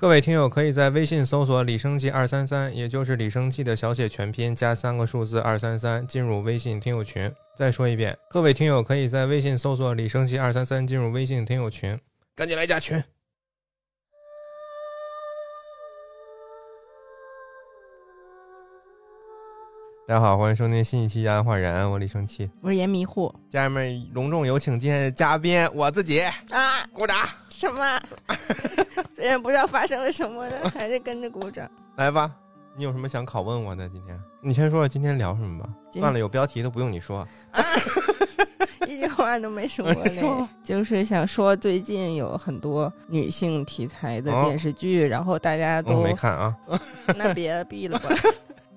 各位听友可以在微信搜索“李生气二三三”，也就是李生气的小写全拼加三个数字二三三，进入微信听友群。再说一遍，各位听友可以在微信搜索“李生气二三三”，进入微信听友群，赶紧来加群。大家好，欢迎收听新一期《安焕然》，我李生气。我是严迷糊家人们，隆重有请今天的嘉宾，我自己，啊！鼓掌什么？虽然不知道发生了什么的，还是跟着鼓掌。来吧。你有什么想拷问我的？今天你先说说今天聊什么吧。今算了，有标题都不用你说。一句话都没说嘞，就是想说最近有很多女性题材的电视剧，然后大家我都没看啊。那别闭了吧，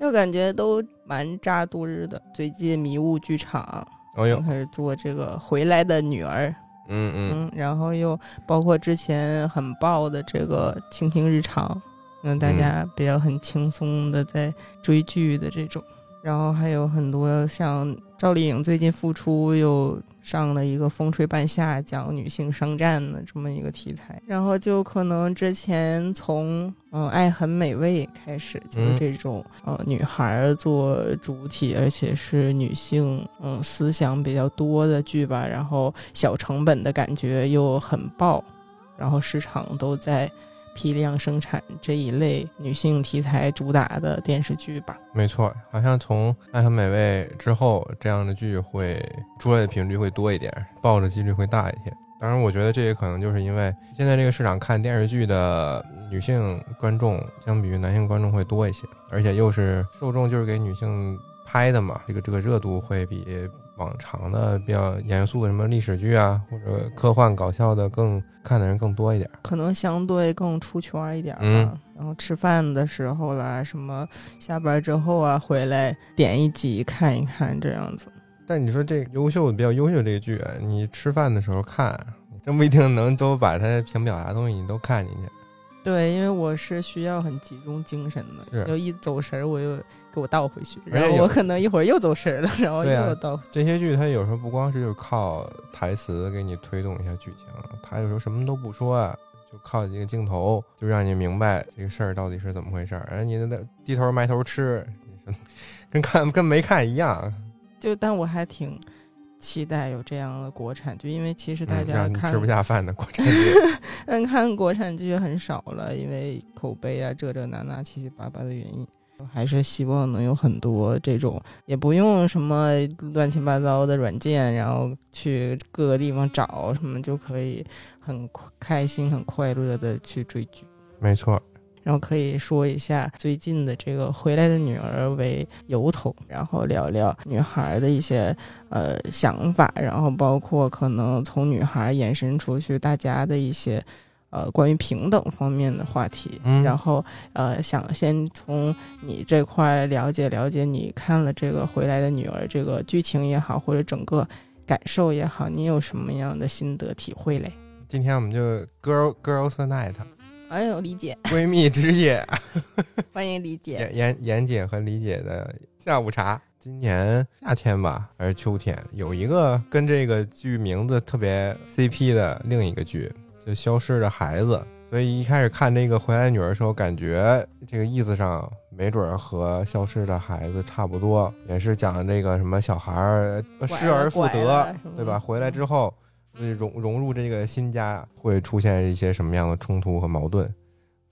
就感觉都蛮扎堆儿的。最近迷雾剧场哦呦，开始做这个《回来的女儿》，嗯嗯，嗯，然后又包括之前很爆的这个《倾听日常》，让大家比较很轻松的在追剧的这种，然后还有很多像赵丽颖最近复出又上了一个《风吹半夏》，讲女性商战的这么一个题材，然后就可能之前从嗯《爱很美味》开始，就是嗯。这种、呃女孩儿做主体，而且是女性嗯思想比较多的剧吧，然后小成本的感觉又很爆，然后市场都在批量生产这一类女性题材主打的电视剧吧。没错，好像从《爱很美味》之后，这样的剧会出来的频率会多一点，爆的几率会大一些。当然，我觉得这也可能就是因为现在这个市场看电视剧的女性观众，相比于男性观众会多一些，而且又是受众就是给女性拍的嘛，这个这个热度会比往常的比较严肃的什么历史剧啊，或者科幻搞笑的更看的人更多一点。可能相对更出圈一点儿吧。嗯然后吃饭的时候啦，什么下班之后啊，回来点一集看一看这样子。但你说这优秀比较优秀这个剧，你吃饭的时候看，你真不一定能都把它想表达的东西你都看进去。对，因为我是需要很集中精神的，是就一走神儿我又给我倒回去，然后我可能一会儿又走神儿了，然后又倒回去。这些剧它有时候不光是就靠台词给你推动一下剧情，它有时候什么都不说啊，就靠几个镜头就让你明白这个事儿到底是怎么回事儿。然后你那低头埋头吃，跟看跟没看一样。就但我还挺期待有这样的国产剧，因为其实大嗯家看吃不下饭的国产剧。但，看国产剧很少了，因为口碑啊，这这那那七七八八的原因，还是希望能有很多这种，也不用什么乱七八糟的软件，然后去各个地方找什么就可以很快开心、很快乐的去追剧。没错，然后可以说一下最近的这个《回来的女儿》为由头，然后聊聊女孩的一些呃想法，然后包括可能从女孩延伸出去大家的一些呃关于平等方面的话题。嗯然后呃想先从你这块儿了解了解，你看了这个《回来的女儿》这个剧情也好，或者整个感受也好，你有什么样的心得体会嘞？今天我们就 girl girls night 哎呦，理解，闺蜜之夜。欢迎理解。严严严姐和李姐的下午茶。今年夏天吧，还是秋天，有一个跟这个剧名字特别 CP 的另一个剧，就《消失的孩子》。所以一开始看这个《回来的女儿》的时候，感觉这个意思上没准儿和《消失的孩子》差不多，也是讲这个什么小孩儿失而复得对吧？回来之后，呃融融入这个新家会出现一些什么样的冲突和矛盾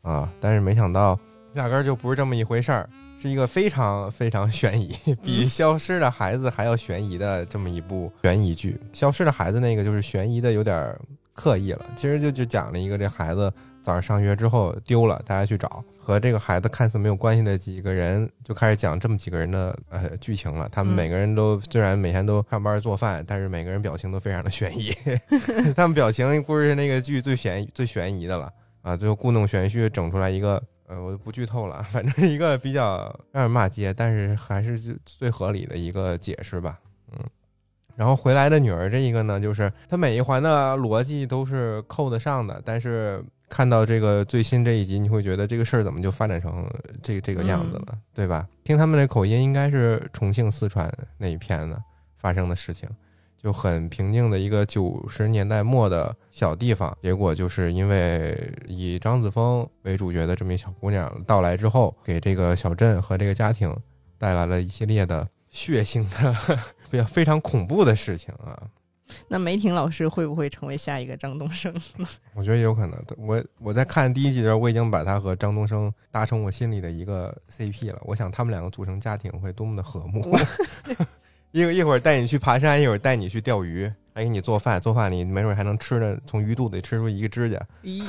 啊？但是没想到，压根儿就不是这么一回事儿，是一个非常非常 悬疑，比《消失的孩子》还要悬疑的这么一部悬疑剧。《消失的孩子》那个就是悬疑的有点儿刻意了，其实就就讲了一个这孩子早上上学之后丢了，大家去找，和这个孩子看似没有关系的几个人就开始讲这么几个人的呃剧情了。他们嗯每个人都虽然每天都上班做饭，但是每个人表情都非常的悬疑。他们表情估计是那个剧最悬最悬疑的了啊！最后故弄玄虚整出来一个。呃，我就不剧透了，反正是一个比较让人骂街，但是还是最最合理的一个解释吧。嗯，然后回来的女儿这一个呢，就是它每一环的逻辑都是扣得上的，但是看到这个最新这一集，你会觉得这个事儿怎么就发展成这这个样子了，对吧？听他们的口音，应该是重庆、四川那一片的发生的事情。就很平静的一个九十年代末的小地方，结果就是因为以张子枫为主角的这么一小姑娘到来之后，给这个小镇和这个家庭带来了一系列的血腥的、比较非常恐怖的事情啊。那梅婷老师会不会成为下一个张东升？我觉得有可能。我我在看第一集的时候，我已经把他和张东升搭成我心里的一个 CP 了。我想他们两个组成家庭会多么的和睦。一一会儿带你去爬山，一会儿带你去钓鱼，还给你做饭，做饭你没准还能吃着从鱼肚子里吃出一个指甲。咦，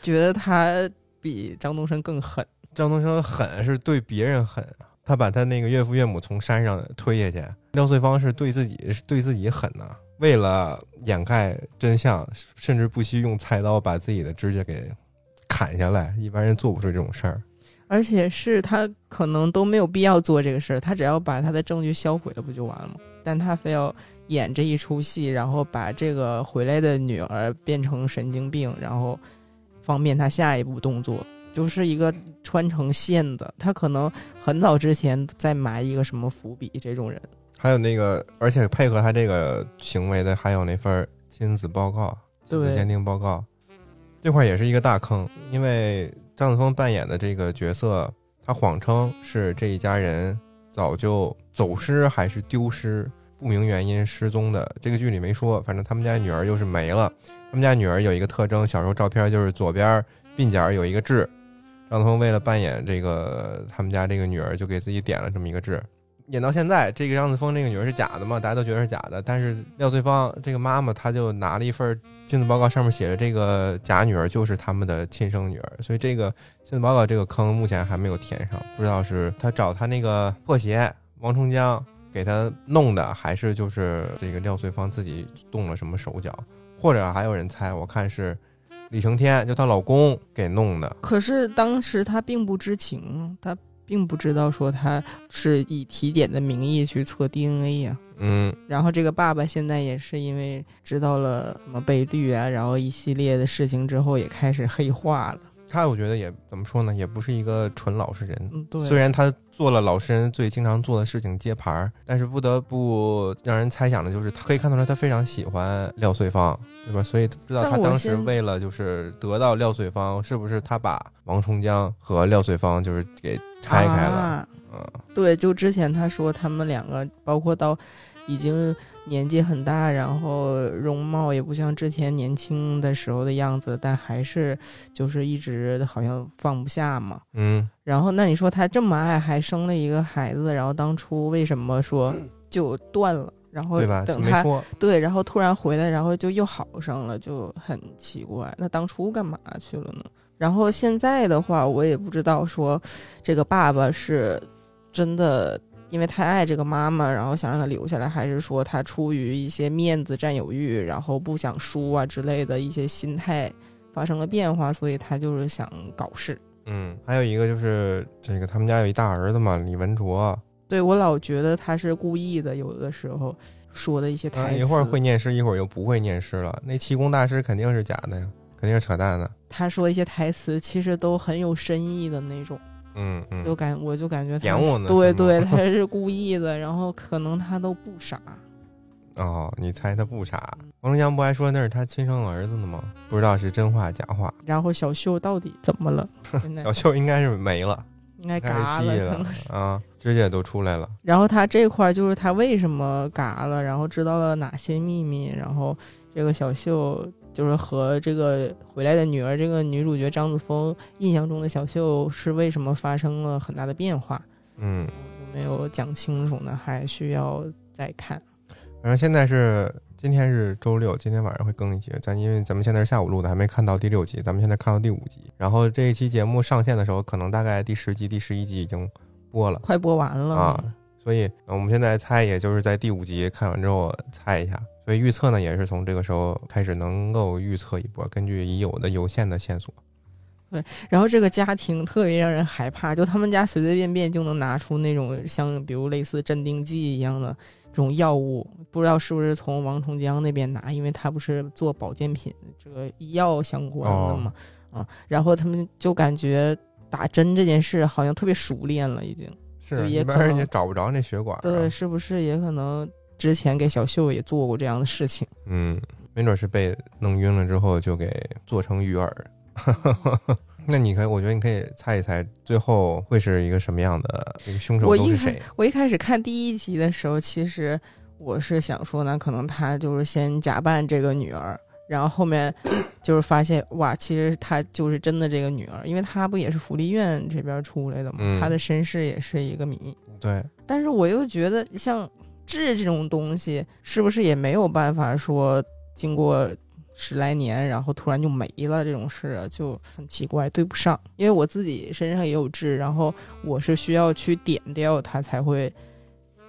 觉得他比张东升更狠。张东升狠是对别人狠，他把他那个岳父岳母从山上推下去。廖翠芳是对自己是对自己狠呐，为了掩盖真相，甚至不惜用菜刀把自己的指甲给砍下来。一般人做不出这种事儿。而且是他可能都没有必要做这个事儿，他只要把他的证据销毁了，不就完了吗？但他非要演这一出戏，然后把这个回来的女儿变成神经病，然后方便他下一步动作，就是一个穿成线的。他可能很早之前在埋一个什么伏笔，这种人。还有那个，而且配合他这个行为的，还有那份亲子报告、亲子鉴定报告，这块也是一个大坑，因为。张子枫扮演的这个角色，他谎称是这一家人早就走失还是丢失，不明原因失踪的。这个剧里没说，反正他们家女儿又是没了。他们家女儿有一个特征，小时候照片就是左边鬓角有一个痣。张子枫为了扮演这个他们家这个女儿，就给自己点了这么一个痣。演到现在，这个张子枫这个女儿是假的嘛？大家都觉得是假的。但是廖翠芳这个妈妈，她就拿了一份。亲子报告上面写着，这个假女儿就是他们的亲生女儿，所以这个亲子报告这个坑目前还没有填上，不知道是他找他那个破鞋王重江给他弄的，还是就是这个廖翠芳自己动了什么手脚，或者还有人猜，我看是李承天就她老公给弄的。可是当时她并不知情，她并不知道说她是以体检的名义去测 DNA 呀。嗯，然后这个爸爸现在也是因为知道了什么被绿啊，然后一系列的事情之后，也开始黑化了。他我觉得也怎么说呢，也不是一个纯老实人。嗯，对。虽然他做了老实人最经常做的事情接盘儿，但是不得不让人猜想的就是，可以看出来他非常喜欢廖穗芳，对吧？所以不知道他当时为了就是得到廖穗芳，是不是他把王重江和廖穗芳就是给拆开了？嗯对，就之前他说他们两个，包括到已经年纪很大，然后容貌也不像之前年轻的时候的样子，但还是就是一直好像放不下嘛。嗯，然后那你说他这么爱，还生了一个孩子，然后当初为什么说 就断了？然后等他对，然后突然回来，然后就又好上了，就很奇怪。那当初干嘛去了呢？然后现在的话，我也不知道说这个爸爸是。真的因为太爱这个妈妈，然后想让她留下来，还是说她出于一些面子、占有欲，然后不想输啊之类的一些心态发生了变化，所以她就是想搞事。嗯，还有一个就是这个他们家有一大儿子嘛，李文卓。对我老觉得他是故意的，有的时候说的一些台词，一会儿会念诗，一会儿又不会念诗了。那气功大师肯定是假的呀，肯定是扯淡的。他说一些台词其实都很有深意的那种。嗯嗯，就感我就感觉他对对，他 是故意的，然后可能他都不傻。哦，你猜他不傻？王龙江不还说那是他亲生儿子呢吗？不知道是真话假话。然后小秀到底怎么了？小秀应该是没了，应该嘎了啊，指甲都出来了。然后他这块就是他为什么嘎了，然后知道了哪些秘密，然后这个小秀。就是和这个回来的女儿，这个女主角张子枫印象中的小秀是为什么发生了很大的变化？嗯，没有讲清楚呢，还需要再看。反正现在是今天是周六，今天晚上会更一集。咱因为咱们现在是下午录的，还没看到第六集，咱们现在看到第五集。然后这一期节目上线的时候，可能大概第十集、第十一集已经播了，快播完了啊。所以我们现在猜，也就是在第五集看完之后猜一下。所以预测呢，也是从这个时候开始能够预测一波，根据已有的有限的线索。对，然后这个家庭特别让人害怕，就他们家随随便便就能拿出那种像比如类似镇定剂一样的这种药物，不知道是不是从王重江那边拿，因为他不是做保健品这个医药相关的嘛，啊，然后他们就感觉打针这件事好像特别熟练了，已经是一般人也找不着那血管，对，是不是也可能？之前给小秀也做过这样的事情。嗯，没准是被弄晕了之后就给做成鱼饵。那你可以，我觉得你可以猜一猜，最后会是一个什么样的一个凶手我一都是谁？我一开始看第一集的时候，其实我是想说呢，可能他就是先假扮这个女儿，然后后面就是发现哇，其实他就是真的这个女儿，因为他不也是福利院这边出来的嘛，嗯他的身世也是一个谜。对，但是我又觉得，像痣这种东西，是不是也没有办法说经过十来年，然后突然就没了这种事啊，就很奇怪，对不上。因为我自己身上也有痣，然后我是需要去点掉它才会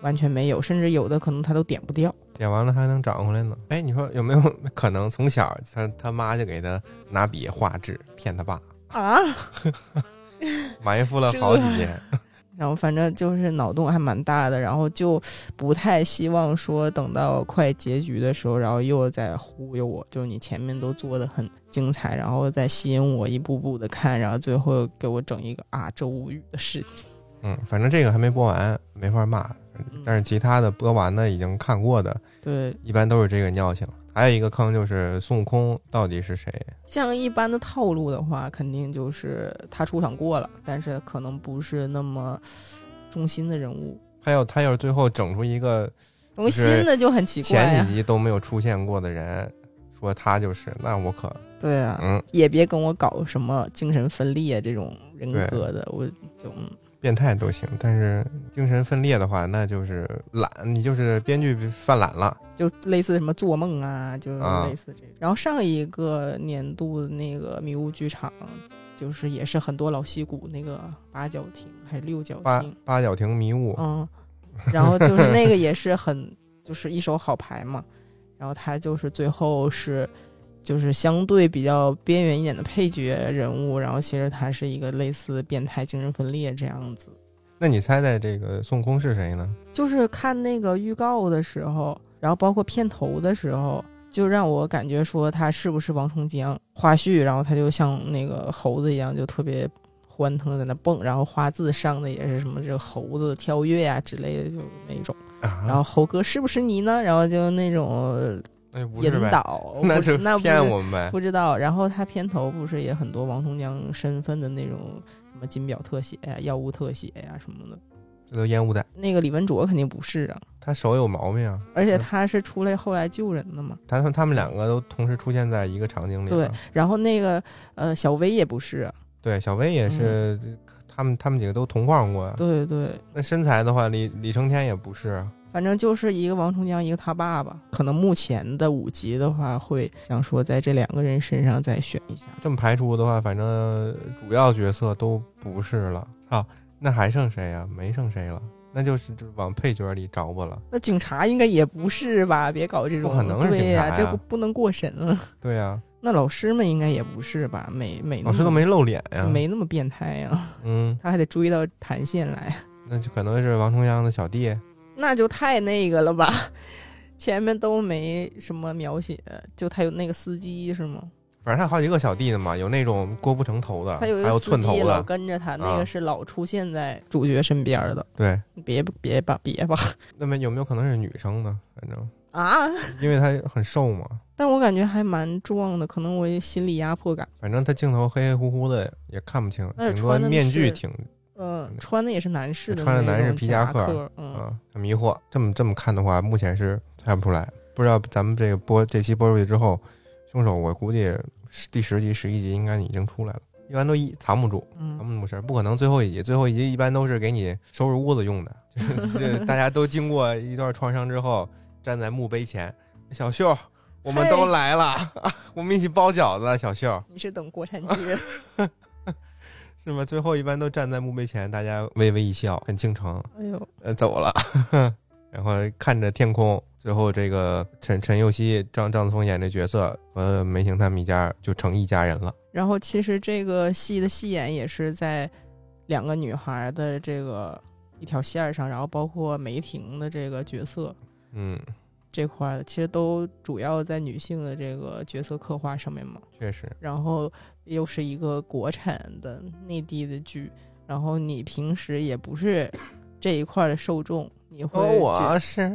完全没有，甚至有的可能它都点不掉。点完了还能长回来呢。哎，你说有没有可能从小他他妈就给他拿笔画痣骗他爸，啊，埋伏了好几年？然后反正就是脑洞还蛮大的，然后就不太希望说等到快结局的时候，然后又在忽悠我，就是你前面都做的很精彩，然后再吸引我一步步的看，然后最后给我整一个啊这无语的事情。嗯，反正这个还没播完，没法骂。但是其他的播完的已经看过的，对，一般都是这个尿性。还有一个坑就是孙悟空到底是谁？像一般的套路的话，肯定就是他出场过了，但是可能不是那么中心的人物。还有他要是最后整出一个中心的就很奇怪呀、前几集都没有出现过的人，说他就是，那我可对啊，嗯也别跟我搞什么精神分裂这种人格的，我就嗯。变态都行。但是精神分裂的话，那就是懒，你就是编剧犯懒了。就类似什么做梦啊，就啊类似这种。然后上一个年度的那个迷雾剧场，就是也是很多老戏骨，那个八角亭还是六角八亭，八角亭迷雾，嗯，然后就是那个也是很 就是一手好牌嘛。然后他就是最后是就是相对比较边缘一点的配角人物，然后其实他是一个类似变态精神分裂这样子。那你猜猜这个孙悟空是谁呢？就是看那个预告的时候，然后包括片头的时候，就让我感觉说他是不是王重江花絮，然后他就像那个猴子一样，就特别欢腾在那蹦，然后花字上的也是什么这个猴子跳跃呀、之类的，就那种。啊，然后猴哥是不是你呢？然后就那种那就 不那就那骗我们呗。不知道。然后他片头不是也很多王重江身份的那种什么金表特写呀、药物特写呀什么的。这都烟雾弹，那个李文卓肯定不是啊。他手有毛病啊。而且他是出来后来救人的嘛。他说他们两个都同时出现在一个场景里对。，然后那个呃小薇也不是啊，对，小薇也是，他们他们几个都同框过呀。对对，那身材的话，李李承天也不是啊。反正就是一个王重江，一个他爸爸。可能目前的五集的话，会想说在这两个人身上再选一下。这么排除的话，反正主要角色都不是了。操，那还剩谁呀、没剩谁了，那就是就往配角里找我了。那警察应该也不是吧？别搞这种，不可能是、警察呀这不不能过审了。对呀、那老师们应该也不是吧？没没老师都没露脸呀。没那么变态呀、嗯，他还得追到谭县来，那就可能是王重阳的小弟。那就太那个了吧？前面都没什么描写，就他有那个司机是吗？反正他好几个小弟呢嘛，有那种郭不成头的，他有一还有寸头的。跟着他，那啊个是老出现在主角身边的。对，别别吧，别吧 那么有没有可能是女生呢？反正啊！因为他很瘦嘛，但我感觉还蛮壮的，可能我心理压迫感。反正他镜头黑黑乎乎的，也看不清，顶多面具挺嗯，穿的也是男士的穿的男士皮夹克，嗯，啊，很迷惑。这么这么看的话，目前是猜不出来。不知道咱们这个播这期播出去之后，凶手我估计第十集、十一集应该已经出来了。一般都一藏不住，藏嗯，不住事儿，不可能最后一集。最后一集一般都是给你收拾屋子用的，就是大家都经过一段创伤之后，站在墓碑前，小秀，我们都来了，我们一起包饺子，小秀。你是等国产剧？是吗？最后一般都站在墓碑前，大家微微一笑，很倾城，哎呦，呃，走了，然后看着天空。最后，这个陈陈佑熙、张张子枫演这角色和梅婷他们一家就成一家人了。然后其实这个戏的戏演也是在两个女孩的这个一条线儿上，然后包括梅婷的这个角色嗯，这块儿，其实都主要在女性的这个角色刻画上面嘛。确实，然后又是一个国产的内地的剧，然后你平时也不是这一块儿的受众，你会我是，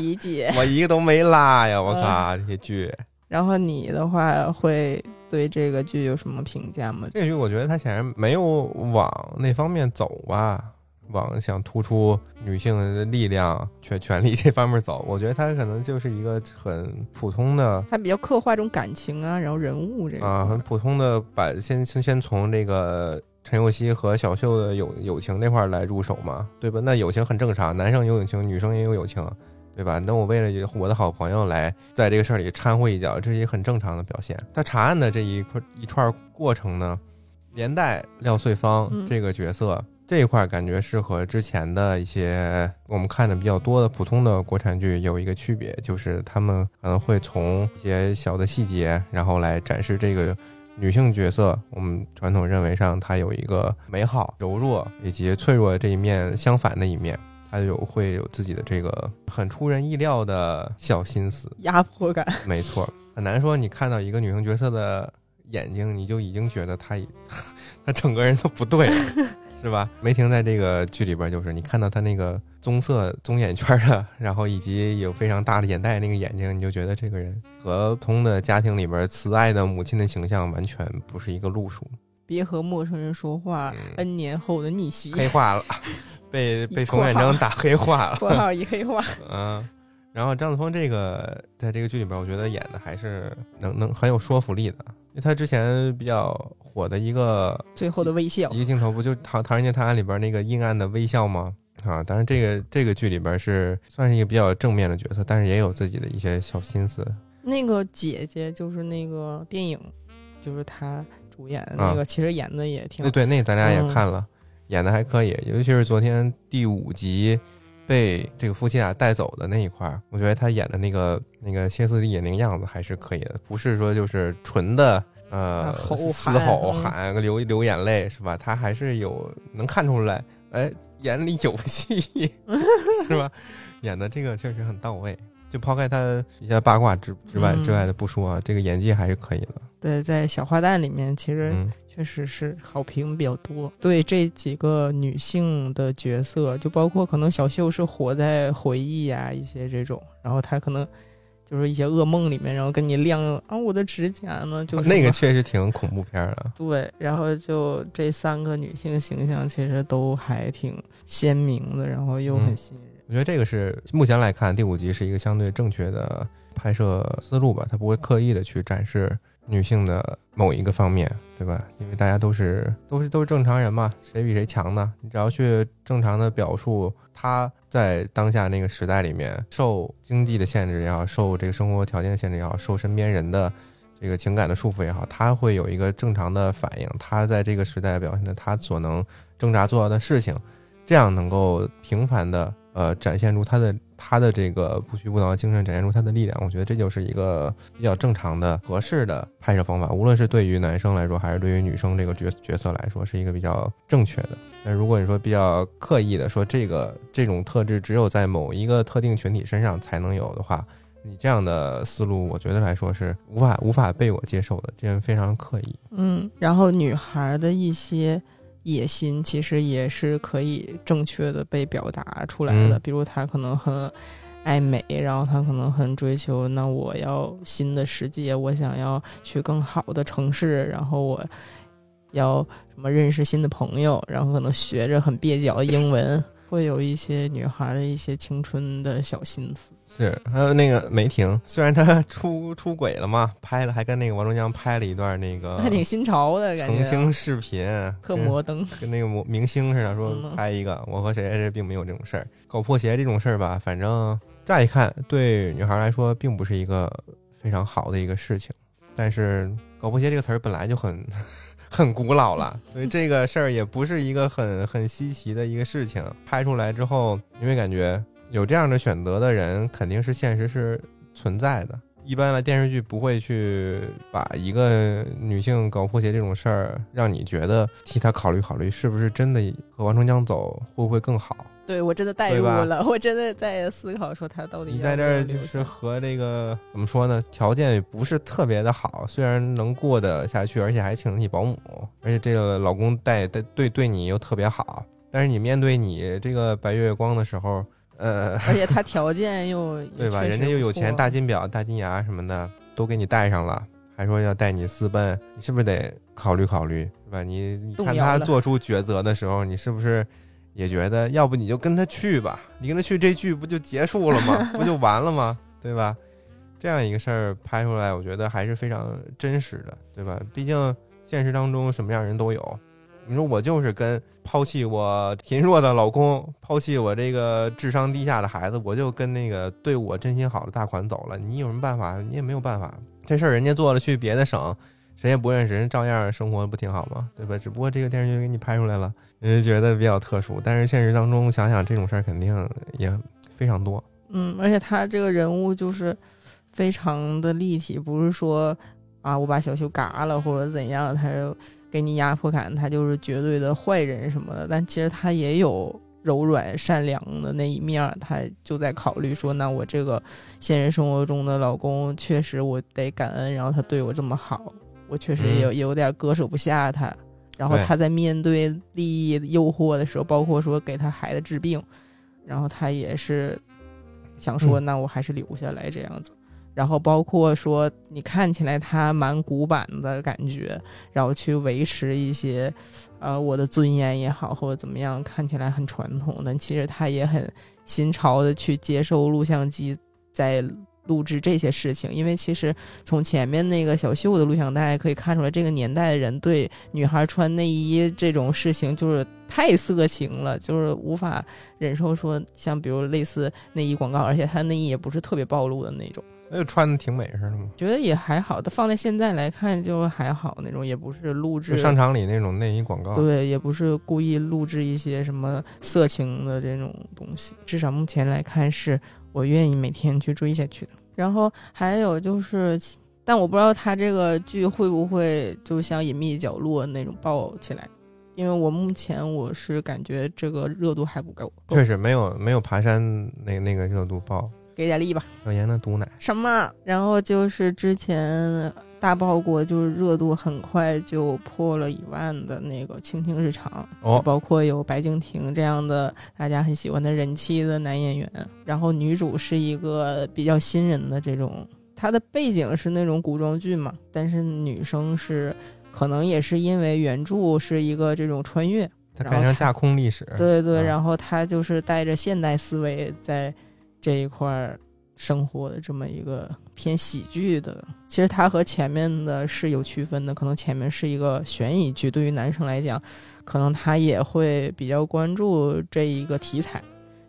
理解。我一个都没拉呀！我靠，这些剧，然后你的话会对这个剧有什么评价吗？这个剧我觉得它显然没有往那方面走吧，往想突出女性的力量、权权利这方面走。我觉得他可能就是一个很普通的他比较刻画这种感情啊，然后人物这个啊，很普通的把先先先从这个陈幼希和小秀的友友情这块儿来入手嘛，对吧？那友情很正常，男生有友情，女生也有友情，对吧？那我为了我的好朋友来在这个事儿里掺和一脚，这是一个很正常的表现。他查案的这一块一串过程呢，连带廖穗芳嗯这个角色。这一块儿感觉是和之前的一些我们看的比较多的普通的国产剧有一个区别，就是他们可能会从一些小的细节，然后来展示这个女性角色。我们传统认为上她有一个美好、柔弱以及脆弱的这一面相反的一面，她有会有自己的这个很出人意料的小心思。压迫感。没错，很难说你看到一个女性角色的眼睛，你就已经觉得她 她整个人都不对了，是吧？梅婷在这个剧里边，就是你看到她那个棕色棕眼圈的，然后以及有非常大的眼袋那个眼睛，你就觉得这个人和普通的家庭里边慈爱的母亲的形象完全不是一个路数，别和陌生人说话嗯，N 年后的逆袭，黑化了，被 被冯远征打黑化了。括号一黑化。嗯，然后张子枫这个在这个剧里边，我觉得演的还是能能很有说服力的，因为他之前比较火的一个最后的微笑一，个镜头，不就《唐唐人街探案》里边那个阴暗的微笑吗？啊，当然这个这个剧里边是算是一个比较正面的角色，但是也有自己的一些小心思。那个姐姐就是那个电影，就是她主演的啊那个，其实演的也挺对对，那咱俩也嗯看了，演的还可以，尤其是昨天第五集被这个夫妻俩带走的那一块儿，我觉得他演的那个那个歇斯底里那个样子还是可以的，不是说就是纯的呃啊吼嘶吼嗯喊流流眼泪是吧？他还是有能看出来，哎，眼里有戏 是吧？演的这个确实很到位。就抛开他一些八卦之之外嗯之外的不说啊，这个演技还是可以的。对，在小花旦里面，其实嗯确实是好评比较多。对这几个女性的角色，就包括可能小秀是活在回忆啊一些这种，然后她可能就是一些噩梦里面，然后跟你亮啊我的指甲呢，就是那个确实挺恐怖片儿的。对，然后就这三个女性形象其实都还挺鲜明的，然后又很嗯吸引人。我觉得这个是目前来看，第五集是一个相对正确的拍摄思路吧，他不会刻意的去展示女性的某一个方面，对吧？因为大家都是都是都是正常人嘛，谁比谁强呢？你只要去正常的表述她在当下那个时代里面受经济的限制也好，受这个生活条件的限制也好，受身边人的这个情感的束缚也好，她会有一个正常的反应，她在这个时代表现的她所能挣扎做到的事情，这样能够频繁的呃展现出他的他的这个不屈不挠的精神，展现出他的力量。我觉得这就是一个比较正常的、合适的拍摄方法，无论是对于男生来说，还是对于女生这个角角色来说，是一个比较正确的。但如果你说比较刻意的说这个这种特质只有在某一个特定群体身上才能有的话，你这样的思路，我觉得来说是无法无法被我接受的，这样非常刻意。嗯，然后女孩的一些野心其实也是可以正确的被表达出来的，嗯。比如他可能很爱美，然后他可能很追求，那我要新的世界，我想要去更好的城市，然后我要什么认识新的朋友，然后可能学着很蹩脚的英文，会有一些女孩的一些青春的小心思。是，还有那个梅婷，虽然她出出轨了嘛，拍了还跟那个王中江拍了一段那个还挺新潮的感觉啊，澄清视频，特摩登。跟那个模明星似的，说嗯拍一个，我和谁谁谁并没有这种事儿，搞破鞋这种事儿吧，反正乍一看对女孩来说并不是一个非常好的一个事情，但是搞破鞋这个词儿本来就很很古老了，所以这个事儿也不是一个很很稀奇的一个事情。拍出来之后，你会感觉有这样的选择的人，肯定是现实是存在的。一般的电视剧不会去把一个女性搞破鞋这种事儿，让你觉得替她考虑考虑，是不是真的和王重江走会不会更好？对我真的代入了，我真的在思考说他到底你在这儿就是和这个怎么说呢？条件也不是特别的好，虽然能过得下去，而且还请得起保姆，而且这个老公带带对对你又特别好，但是你面对你这个白月光的时候，呃，而且他 条件又对吧？人家又有钱，大金表、大金牙什么的都给你带上了，还说要带你私奔，你是不是得考虑考虑，对吧？你你看他做出抉择的时候，你是不是也觉得，要不你就跟他去吧？你跟他去，这剧不就结束了吗？不就完了吗？对吧？这样一个事儿拍出来，我觉得还是非常真实的，对吧？毕竟现实当中什么样人都有。你说我就是跟抛弃我贫弱的老公，抛弃我这个智商低下的孩子，我就跟那个对我真心好的大款走了。你有什么办法？你也没有办法。这事儿人家做了，去别的省，谁也不认识，人照样生活不挺好吗？对吧？只不过这个电视剧给你拍出来了，人家觉得比较特殊。但是现实当中想想，这种事儿肯定也非常多。嗯，而且他这个人物就是非常的立体，不是说啊我把小秀嘎了或者怎样，他就给你压迫感，他就是绝对的坏人什么的。但其实他也有柔软善良的那一面儿，他就在考虑说，那我这个现实生活中的老公确实我得感恩，然后他对我这么好，我确实也有、也有点割舍不下他。然后他在面对利益诱惑的时候，包括说给他孩子治病，然后他也是想说，嗯那我还是留下来这样子。然后包括说，你看起来他蛮古板的感觉，然后去维持一些，呃，我的尊严也好，或者怎么样，看起来很传统，但其实他也很新潮的去接受录像机在录制这些事情。因为其实从前面那个小秀的录像带可以看出来，这个年代的人对女孩穿内衣这种事情就是太色情了，就是无法忍受说像比如类似内衣广告，而且她内衣也不是特别暴露的那种。那就穿的挺美似的嘛，觉得也还好，它放在现在来看就还好那种，也不是录制商场里那种内衣广告。对，也不是故意录制一些什么色情的这种东西。至少目前来看，是我愿意每天去追下去的。然后还有就是，但我不知道他这个剧会不会就像《隐秘角落》那种爆起来，因为我目前我是感觉这个热度还不够。确实没有没有爬山那那个热度爆。给点力吧。小严的毒奶，什么？然后就是之前大爆过，就是热度很快就破了一万的那个《倾听日常》哦包括有白敬亭这样的大家很喜欢的人气的男演员，然后女主是一个比较新人的这种，她的背景是那种古装剧嘛，但是女生是可能也是因为原著是一个这种穿越，改成架空历史。对对，嗯然后她就是带着现代思维在这一块儿生活的这么一个偏喜剧的。其实它和前面的是有区分的，可能前面是一个悬疑剧，对于男生来讲，可能他也会比较关注这一个题材。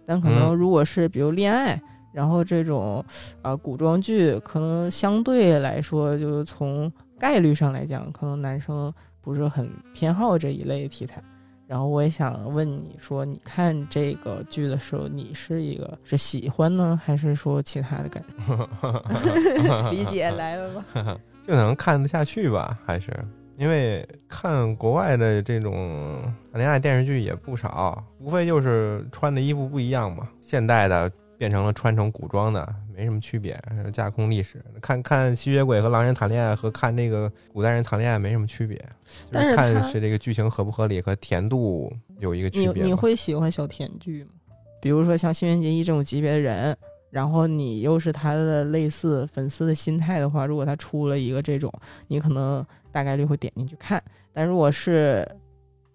但可能嗯如果是比如恋爱，然后这种啊、古装剧，可能相对来说，就是从概率上来讲，可能男生不是很偏好这一类题材。然后我也想问你说，你看这个剧的时候，你是一个是喜欢呢，还是说其他的感受？理解来了吧？就能看得下去吧？还是因为看国外的这种谈恋爱电视剧也不少，无非就是穿的衣服不一样嘛。现代的变成了穿成古装的，没什么区别，架空历史。看看吸血鬼和狼人谈恋爱和看这个古代人谈恋爱没什么区别，就但是看它是这个剧情合不合理和甜度有一个区别你。你会喜欢小甜剧吗？比如说像新垣结衣这种级别的人，然后你又是他的类似粉丝的心态的话，如果他出了一个这种，你可能大概率会点进去看。但如果是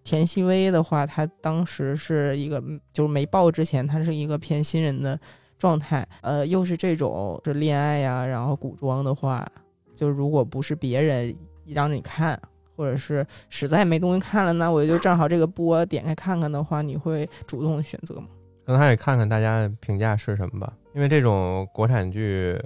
田曦薇的话，她当时是一个就是没爆之前，她是一个偏新人的状态，呃，又是这种是恋爱呀，然后古装的话，就如果不是别人让你看，或者是实在没东西看了，那我就正好这个播点开看看的话，你会主动选择吗？可能还得看看大家评价是什么吧，因为这种国产剧，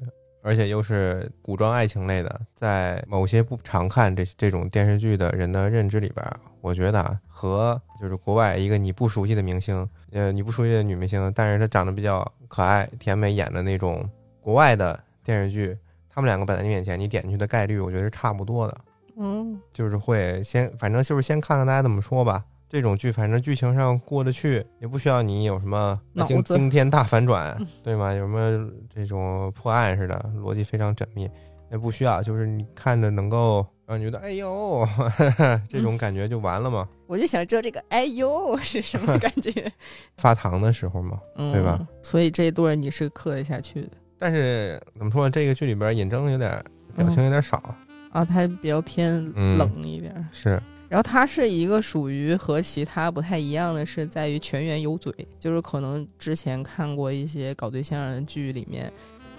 而且又是古装爱情类的，在某些不常看这这种电视剧的人的认知里边，我觉得啊，和就是国外一个你不熟悉的明星，呃，你不熟悉的女明星，但是她长得比较可爱、甜美，演的那种国外的电视剧，他们两个摆在你面前，你点进去的概率，我觉得是差不多的。嗯，就是会先，反正就是先看看大家怎么说吧。这种剧，反正剧情上过得去，也不需要你有什么惊惊天大反转，对吗？有什么这种破案似的，逻辑非常缜密，也不需要。就是你看着能够让你觉得哎呦，这种感觉就完了嘛。我就想知道这个哎呦 是什么感觉，发糖的时候嘛，对吧？所以这一段你是磕得下去的。但是怎么说，这个剧里边尹正有点表情有点少啊，他比较偏冷一点。是。然后它是一个属于和其他不太一样的是，在于全员有嘴，就是可能之前看过一些搞对象的剧里面，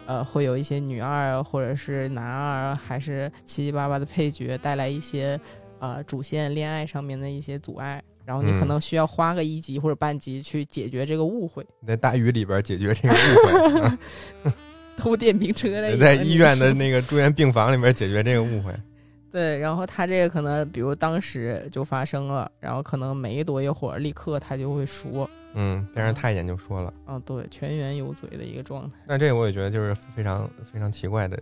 呃，会有一些女二或者是男二，还是七七八八的配角带来一些呃主线恋爱上面的一些阻碍，然后你可能需要花个一集或者半集去解决这个误会，在大雨里边 解决这个误会，偷电瓶车的，在医院的那个住院病房里边解决这个误会。对，然后他这个可能，比如当时就发生了，然后可能没多一会儿，立刻他就会说，嗯，变成太监就说了，啊，对，全员有嘴的一个状态。那这个我也觉得就是非常非常奇怪的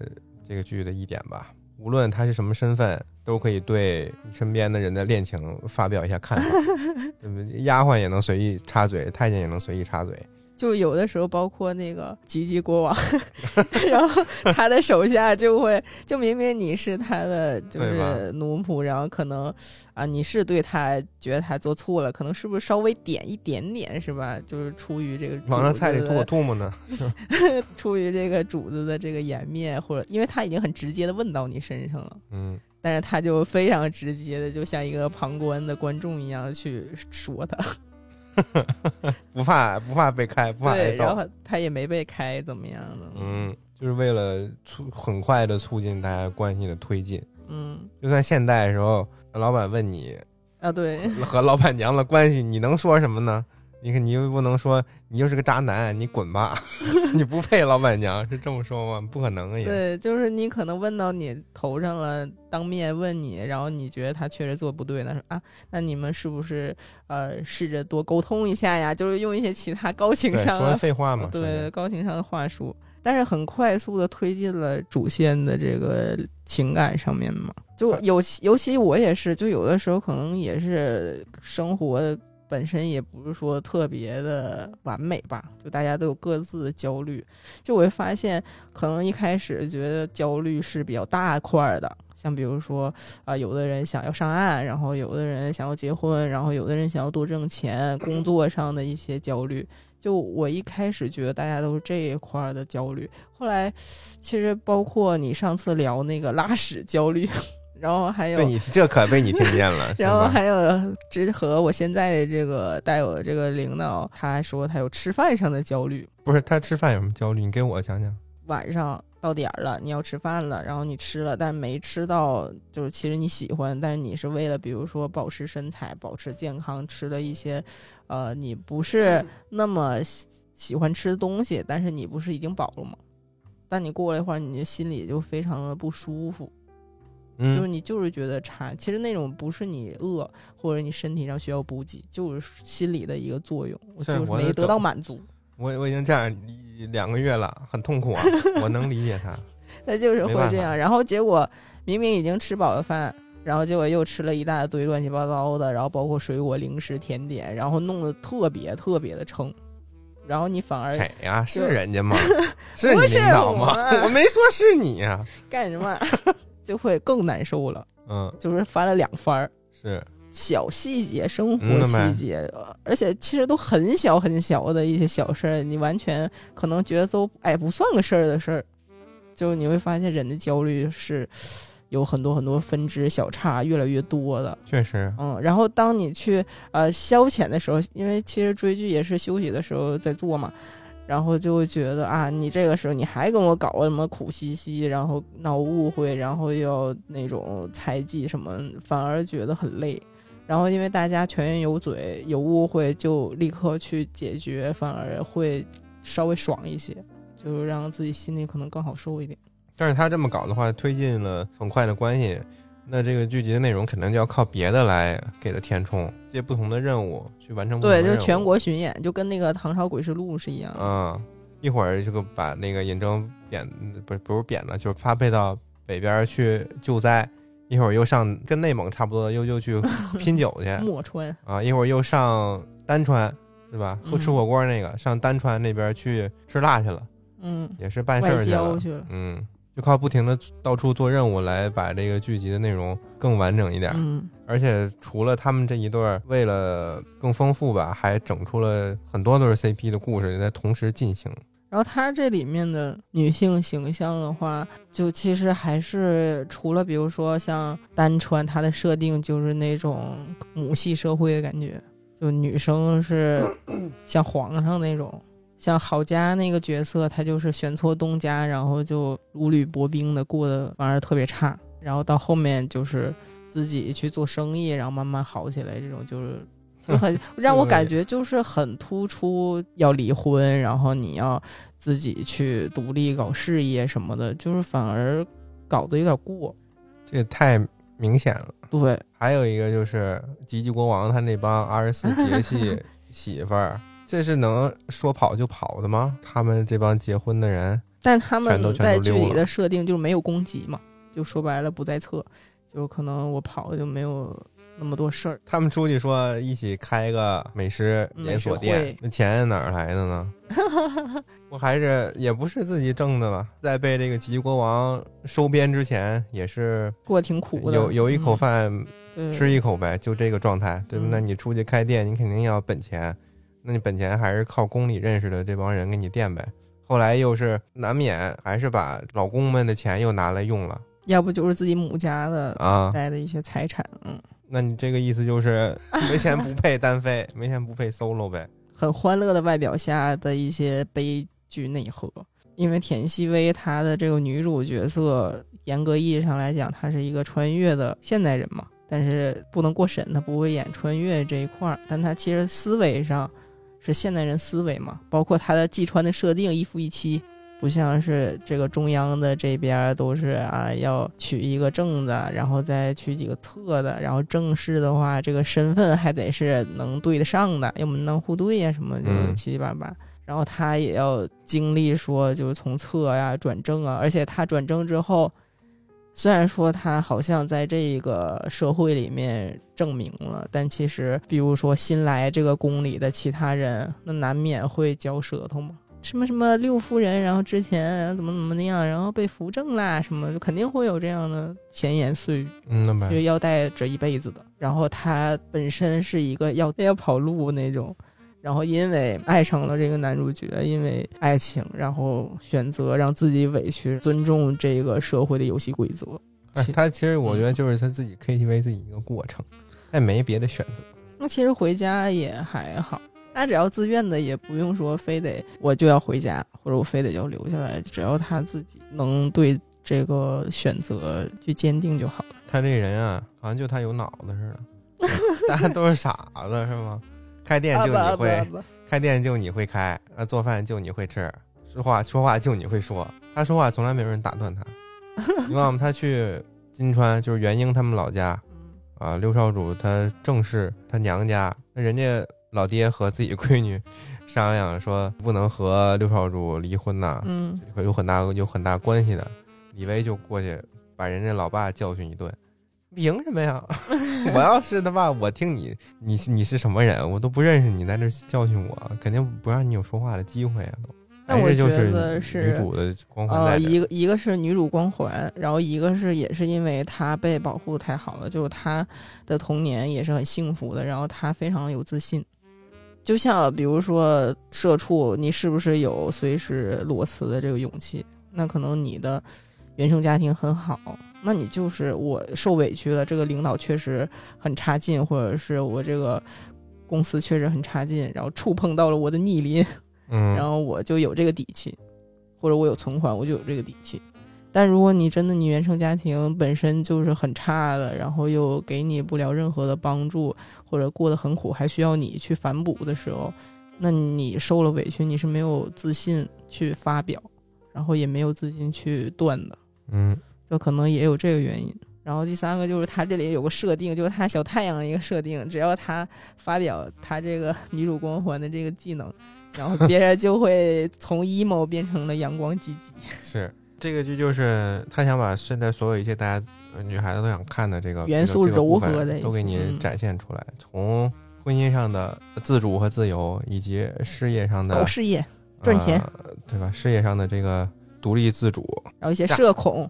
这个剧的一点吧。无论他是什么身份，都可以对身边的人的恋情发表一下看法，对不对？丫鬟也能随意插嘴，太监也能随意插嘴。就有的时候，包括那个吉吉国王，然后他的手下就会，就明明你是他的就是奴仆，然后可能啊，你是对他觉得他做错了，可能是不是稍微点一点点是吧？就是出于这个往那菜里吐唾沫呢 出于这个主子的这个颜面，或者因为他已经很直接的问到你身上了，嗯，但是他就非常直接的，就像一个旁观的观众一样去说他。不怕不怕被开，不怕挨揍。然后他也没被开，怎么样的？嗯，就是为了促很快的促进大家关系的推进。嗯，就算现代时候，老板问你啊，对，和老板娘的关系，你能说什么呢？你看，你又不能说你就是个渣男，你滚吧，你不配老板娘，是这么说吗？不可能也。对，就是你可能问到你头上了，当面问你，然后你觉得他确实做不对，那说啊，那你们是不是呃试着多沟通一下呀？就是用一些其他高情商的废话嘛，对，高情商的话术，但是很快速的推进了主线的这个情感上面嘛。就尤其尤其我也是，就有的时候可能也是生活。本身也不是说特别的完美吧，就大家都有各自的焦虑。就我会发现，可能一开始觉得焦虑是比较大块的，像比如说啊，有的人想要上岸，然后有的人想要结婚，然后有的人想要多挣钱，工作上的一些焦虑。就我一开始觉得大家都是这一块的焦虑，后来其实包括你上次聊那个拉屎焦虑。然后还有被，你这可被你听见了。然后还有，这和我现在的这个带我的这个领导，他还说他有吃饭上的焦虑。不是他吃饭有什么焦虑？你给我讲讲。晚上到点儿了，你要吃饭了，然后你吃了，但没吃到，就是其实你喜欢，但是你是为了比如说保持身材、保持健康，吃了一些，呃，你不是那么喜欢吃的东西，但是你不是已经饱了吗？但你过了一会儿，你就心里就非常的不舒服。就是你就是觉得馋，其实那种不是你饿或者你身体上需要补给，就是心理的一个作用，就是没得到满足。我我已经这样两个月了，很痛苦啊，我能理解他。他就是会这样，然后结果明明已经吃饱了饭，然后结果又吃了一大堆乱七八糟的，然后包括水果、零食、甜点，然后弄得特别特别的撑，然后你反而谁呀？是人家吗？是你领导吗？我没说是你呀，干什么？就会更难受了，嗯，就是翻了两番儿，是。小细节、生活细节，而且其实都很小很小的一些小事儿，你完全可能觉得都哎不算个事儿的事儿，就你会发现人的焦虑是有很多很多分支小差越来越多的，确实，嗯，然后当你去呃消遣的时候，因为其实追剧也是休息的时候在做嘛。然后就会觉得啊，你这个时候你还跟我搞什么苦兮兮，然后闹误会，然后又那种猜忌什么，反而觉得很累。然后因为大家全员有嘴，有误会就立刻去解决，反而会稍微爽一些，就是让自己心里可能更好受一点。但是他这么搞的话，推进了很快的关系。那这个剧集的内容肯定就要靠别的来给它填充，接不同的任务去完成。对，就全国巡演，就跟那个《唐朝诡事录》是一样。嗯，一会儿这个把那个尹征贬，不是不是贬了，就是发配到北边去救灾。一会儿又上跟内蒙差不多，又又去拼酒去。墨川啊，一会儿又上丹川，对吧？不吃火锅那个，上丹川那边去吃辣去了。嗯，也是办事儿去了。嗯。就靠不停的到处做任务来把这个剧集的内容更完整一点。嗯，而且除了他们这一对儿，为了更丰富吧，还整出了很多对 CP 的故事在同时进行。然后它这里面的女性形象的话，就其实还是除了比如说像单川，它的设定就是那种母系社会的感觉，就女生是像皇上那种。像郝佳那个角色，他就是选错东家，然后就如履薄冰的过得反而特别差。然后到后面就是自己去做生意，然后慢慢好起来，这种就是就很 让我感觉就是很突出要离婚，然后你要自己去独立搞事业什么的，就是反而搞得有点过。这也太明显了。对，还有一个就是吉吉国王他那帮二十四节气 媳妇儿。这是能说跑就跑的吗？他们这帮结婚的人，但他们在剧里的设定就是没有攻击嘛，就说白了不在册，就可能我跑就没有那么多事儿。他们出去说一起开个美食连锁店，那钱哪儿来的呢？我还是也不是自己挣的吧？在被这个吉国王收编之前，也是过挺苦的，有有一口饭吃一口呗，就这个状态，对吧？那你出去开店，你肯定要本钱。那你本钱还是靠宫里认识的这帮人给你垫呗，后来又是难免还是把老公们的钱又拿来用了，要不就是自己母家的啊带的一些财产，嗯，那你这个意思就是没钱不配单飞，没钱不配 solo 呗？很欢乐的外表下的一些悲剧内核，因为田曦薇她的这个女主角色，严格意义上来讲，她是一个穿越的现代人嘛，但是不能过审，她不会演穿越这一块儿，但她其实思维上。是现代人思维嘛？包括他的季川的设定一夫一妻，不像是这个中央的这边都是啊，要娶一个正的，然后再娶几个侧的，然后正式的话，这个身份还得是能对得上的，要门当户对呀什么就七七八八。然后他也要经历说，就是从侧呀转正啊，而且他转正之后。虽然说他好像在这个社会里面证明了，但其实，比如说新来这个宫里的其他人，那难免会嚼舌头嘛。什么什么六夫人，然后之前怎么怎么那样，然后被扶正啦，什么就肯定会有这样的闲言碎语，嗯，就要带着一辈子的。然后他本身是一个要要跑路那种。然后因为爱上了这个男主角，因为爱情，然后选择让自己委屈，尊重这个社会的游戏规则。他其实我觉得就是他自己 KTV 自己一个过程，他也没别的选择。那其实回家也还好，他只要自愿的，也不用说非得我就要回家，或者我非得要留下来，只要他自己能对这个选择去坚定就好了。他这人啊，好像就他有脑子似的，大家都是傻子是吗？开店就你会，开店就你会开，啊，做饭就你会吃，说话说话就你会说。他说话从来没有人打断他。你忘了他去金川，就是元英他们老家，啊，六少主他正是他娘家，那人家老爹和自己闺女商量说不能和六少主离婚呐，嗯，会有很大有很大关系的。李威就过去把人家老爸教训一顿。凭什么呀？我要是他妈，我听你，你你是什么人？我都不认识你，在这教训我，肯定不让你有说话的机会啊！都。那我觉得是女主的光环。呃，一个一个是女主光环，然后一个是也是因为她被保护的太好了，就是她的童年也是很幸福的，然后她非常有自信。就像比如说社畜，你是不是有随时裸辞的这个勇气？那可能你的原生家庭很好。那你就是我受委屈了，这个领导确实很差劲，或者是我这个公司确实很差劲，然后触碰到了我的逆鳞，嗯，然后我就有这个底气，或者我有存款，我就有这个底气。但如果你真的你原生家庭本身就是很差的，然后又给你不了任何的帮助，或者过得很苦，还需要你去反哺的时候，那你受了委屈，你是没有自信去发表，然后也没有自信去断的，嗯。就可能也有这个原因，然后第三个就是他这里有个设定，就是他小太阳的一个设定，只要他发表他这个女主光环的这个技能，然后别人就会从 emo 变成了阳光积极。是这个剧就是他想把现在所有一些大家女孩子都想看的这个元素柔和的都给你展现出来，从婚姻上的自主和自由，以及事业上的搞事业赚钱，对吧？事业上的这个。独立自主，然后一些社恐，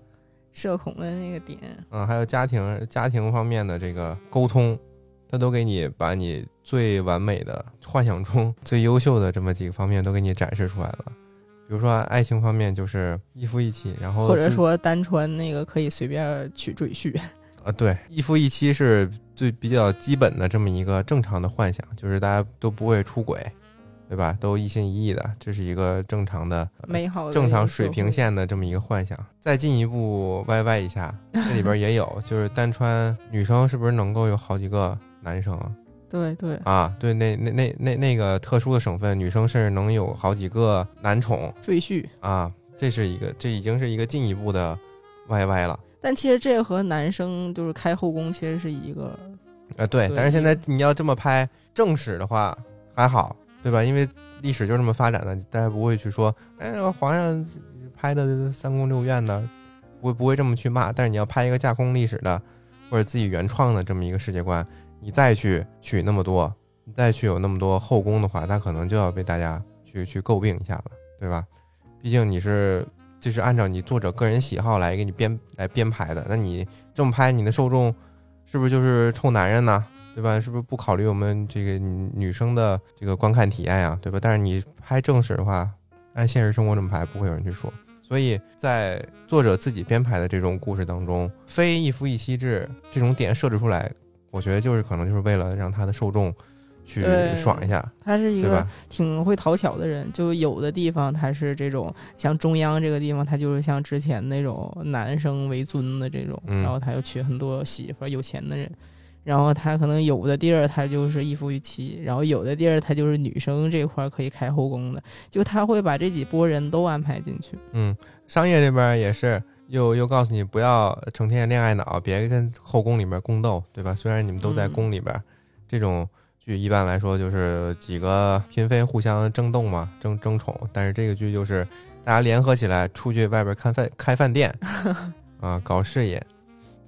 社恐的那个点，嗯，还有家庭家庭方面的这个沟通，他都给你把你最完美的幻想中最优秀的这么几个方面都给你展示出来了。比如说爱情方面就是一夫一妻，然后或者说单纯那个可以随便去赘婿。啊，对，一夫一妻是最比较基本的这么一个正常的幻想，就是大家都不会出轨，对吧？都一心一意的，这是一个正常的、美好、正常水平线的这么一个幻想。再进一步歪歪一下，这里边也有，就是单穿女生是不是能够有好几个男生啊？对对啊，对，那那那那那个特殊的省份，女生甚至能有好几个男宠赘婿啊，这是一个，这已经是一个进一步的歪歪了。但其实这和男生就是开后宫其实是一个，呃，对。但是现在你要这么拍正史的话还好，对吧？因为历史就这么发展的，大家不会去说，哎，皇上拍的三宫六院的，不不会这么去骂。但是你要拍一个架空历史的，或者自己原创的这么一个世界观，你再去取那么多，你再去有那么多后宫的话，那可能就要被大家去去诟病一下了，对吧？毕竟你是。这是按照你作者个人喜好来给你编来编排的，那你这么拍，你的受众是不是就是臭男人呢？对吧？是不是不考虑我们这个女生的这个观看体验呀？对吧？但是你拍正史的话，按现实生活这么拍，不会有人去说。所以在作者自己编排的这种故事当中，非一夫一妻制这种点设置出来，我觉得就是可能就是为了让他的受众。去爽一下，他是一个挺会讨巧的人。就有的地方他是这种，像中央这个地方，他就是像之前那种男生为尊的这种，然后他又娶很多媳妇，有钱的人。然后他可能有的地儿他就是一夫一妻，然后有的地儿他就是女生这块可以开后宫的，就他会把这几波人都安排进去。嗯，商业这边也是又又告诉你不要成天恋爱脑，别跟后宫里面宫斗，对吧？虽然你们都在宫里边，这种。剧一般来说就是几个嫔妃互相争斗嘛，争争宠。但是这个剧就是大家联合起来出去外边开饭开饭店 啊，搞事业。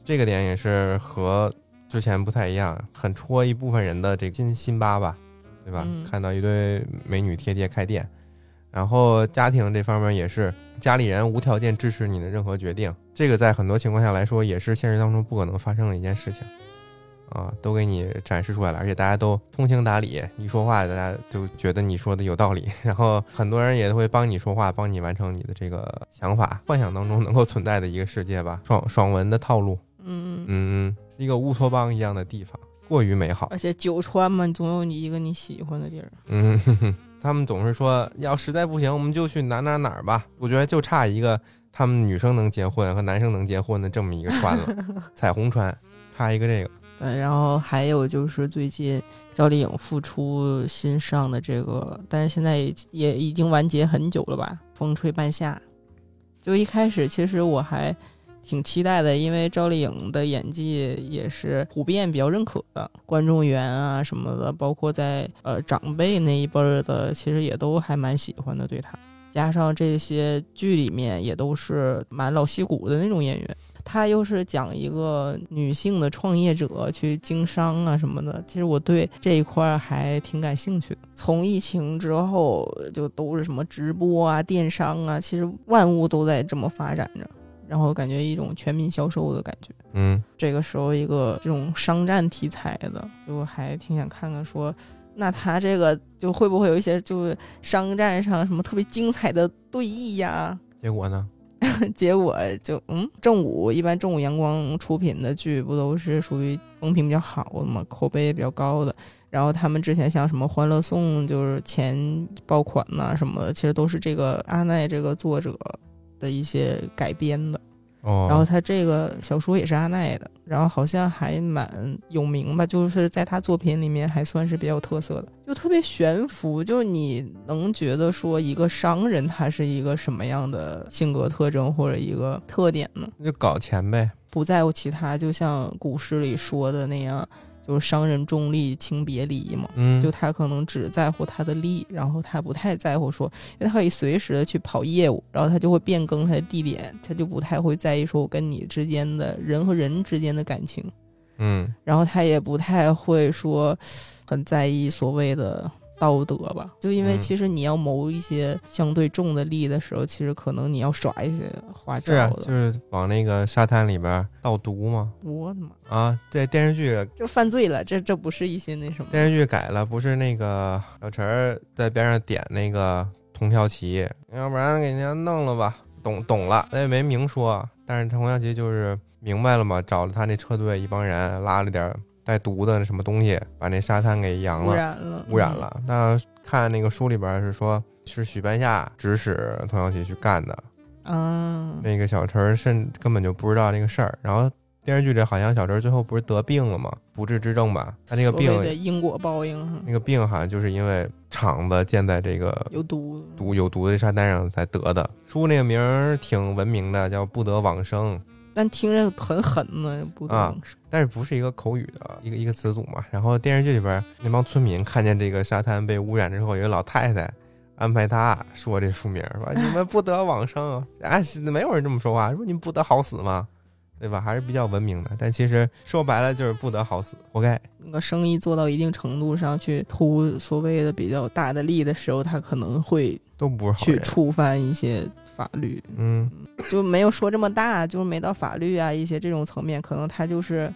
这个点也是和之前不太一样，很戳一部分人的这个心心巴吧，对吧？看到一堆美女贴贴开店，然后家庭这方面也是家里人无条件支持你的任何决定。这个在很多情况下来说也是现实当中不可能发生的一件事情。啊，都给你展示出来了，而且大家都通情达理，一说话大家就觉得你说的有道理，然后很多人也会帮你说话，帮你完成你的这个想法，幻想当中能够存在的一个世界吧，爽爽文的套路，嗯嗯嗯，是一个乌托邦一样的地方，过于美好。而且九川嘛，总有你一个你喜欢的地儿。嗯，他们总是说，要实在不行，我们就去哪哪哪儿吧。我觉得就差一个他们女生能结婚和男生能结婚的这么一个川了，彩虹川，差一个这个。对，然后还有就是最近赵丽颖复出新上的这个，但是现在也也已经完结很久了吧？风吹半夏，就一开始其实我还挺期待的，因为赵丽颖的演技也是普遍比较认可的，观众缘啊什么的，包括在呃长辈那一辈儿的，其实也都还蛮喜欢的对她。加上这些剧里面也都是蛮老戏骨的那种演员。她又是讲一个女性的创业者去经商啊什么的，其实我对这一块还挺感兴趣的。从疫情之后，就都是什么直播啊、电商啊，其实万物都在这么发展着，然后感觉一种全民销售的感觉。嗯，这个时候一个这种商战题材的，就还挺想看看说，那他这个就会不会有一些就是商战上什么特别精彩的对弈呀？结果呢？结果就嗯，正午一般正午阳光出品的剧不都是属于风评比较好的嘛，口碑也比较高的。然后他们之前像什么《欢乐颂》，就是前爆款呐什么的，其实都是这个阿奈这个作者的一些改编的。然后他这个小说也是阿奈的，然后好像还蛮有名吧，就是在他作品里面还算是比较有特色的，就特别悬浮，就是你能觉得说一个商人他是一个什么样的性格特征或者一个特点呢？就搞钱呗，不在乎其他，就像古诗里说的那样。就是商人重利轻别离嘛，嗯，就他可能只在乎他的利，然后他不太在乎说，因为他可以随时的去跑业务，然后他就会变更他的地点，他就不太会在意说我跟你之间的人和人之间的感情，嗯，然后他也不太会说很在意所谓的道德吧。就因为嗯其实你要谋一些相对重的利益的时候，其实可能你要耍一些花招是啊，就是往那个沙滩里边倒毒吗。我的妈，啊，这电视剧就犯罪了，这这不是一些那什么？电视剧改了，不是那个小陈儿在边上点那个童小奇，要不然给人家弄了吧？懂懂了，他也没明说，但是童小奇就是明白了嘛，找了他那车队一帮人，拉了点带毒的什么东西，把那沙滩给扬了污了，染了，污染了。那看那个书里边是说，是许半夏指使童小琪去干的，嗯。啊，那个小陈儿甚根本就不知道那个事儿，然后。电视剧里好像小陈儿最后不是得病了吗？不治之症吧？他那个病的因果报应那个病好像就是因为厂子建在这个有毒，毒有毒的沙滩上才得的。书那个名儿挺文明的，叫不得往生，但听着很狠呢，不啊懂。但是不是一个口语的一个一个词组嘛。然后电视剧里边那帮村民看见这个沙滩被污染之后，有一个老太太安排他说这书名儿说 你们不得往生啊，没有人这么说话，说你们不得好死吗？对吧？还是比较文明的。但其实说白了就是不得好死，活该。那个生意做到一定程度上去图所谓的比较大的利的时候，他可能会都不是好。去触犯一些法律，嗯，就没有说这么大，就是没到法律啊一些这种层面，可能他就是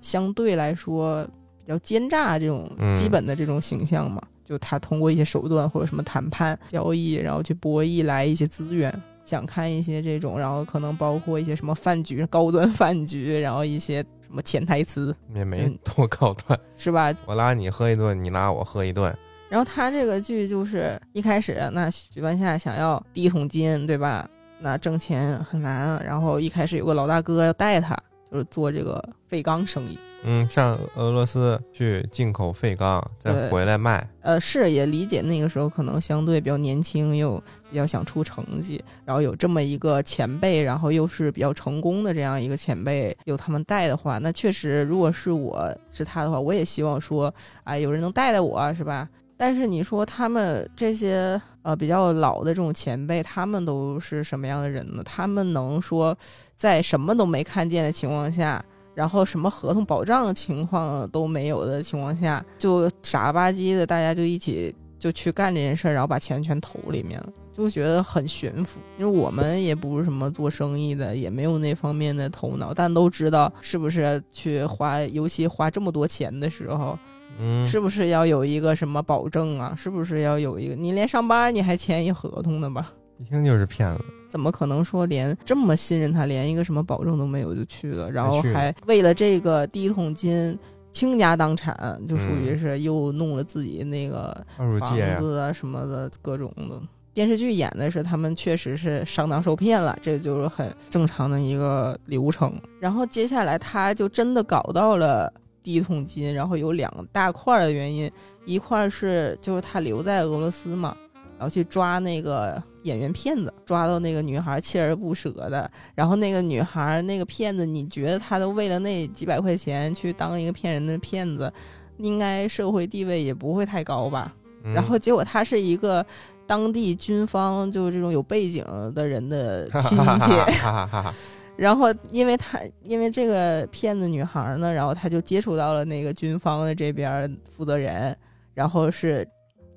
相对来说比较奸诈这种嗯基本的这种形象嘛。就他通过一些手段或者什么谈判交易，然后去博弈来一些资源。想看一些这种，然后可能包括一些什么饭局、高端饭局，然后一些什么潜台词，也没多高端。是吧？我拉你喝一顿，你拉我喝一顿。然后他这个剧就是一开始，那许半夏想要第一桶金，对吧？那挣钱很难。然后一开始有个老大哥要带他，就是做这个废钢生意。嗯，上俄罗斯去进口废钢，再回来卖。呃，是也理解那个时候可能相对比较年轻，又比较想出成绩，然后有这么一个前辈，然后又是比较成功的这样一个前辈，有他们带的话，那确实，如果是我是他的话，我也希望说，哎，有人能带带我，是吧？但是你说他们这些呃比较老的这种前辈，他们都是什么样的人呢？他们能说在什么都没看见的情况下？然后什么合同保障情况都没有的情况下，就傻了吧唧的，大家就一起就去干这件事儿，然后把钱全投里面了，就觉得很悬浮。因为我们也不是什么做生意的，也没有那方面的头脑，但都知道是不是去花，尤其花这么多钱的时候，嗯，是不是要有一个什么保证啊？是不是要有一个？你连上班你还签一合同呢吧？一听就是骗子。怎么可能说连这么信任他，连一个什么保证都没有就去了？然后还为了这个第一桶金倾家荡产，就属于嗯是又弄了自己那个房，子啊什么的各种的。电视剧演的是他们确实是上当受骗了，这就是很正常的一个流程。然后接下来他就真的搞到了第一桶金，然后有两大块儿的原因，一块儿是就是他留在俄罗斯嘛，然后去抓那个演员骗子，抓到那个女孩锲而不舍的，然后那个女孩那个骗子，你觉得他都为了那几百块钱去当一个骗人的骗子，应该社会地位也不会太高吧？嗯然后结果他是一个当地军方，就是这种有背景的人的亲戚，哈哈哈哈，然后因为他因为这个骗子女孩呢，然后他就接触到了那个军方的这边负责人，然后是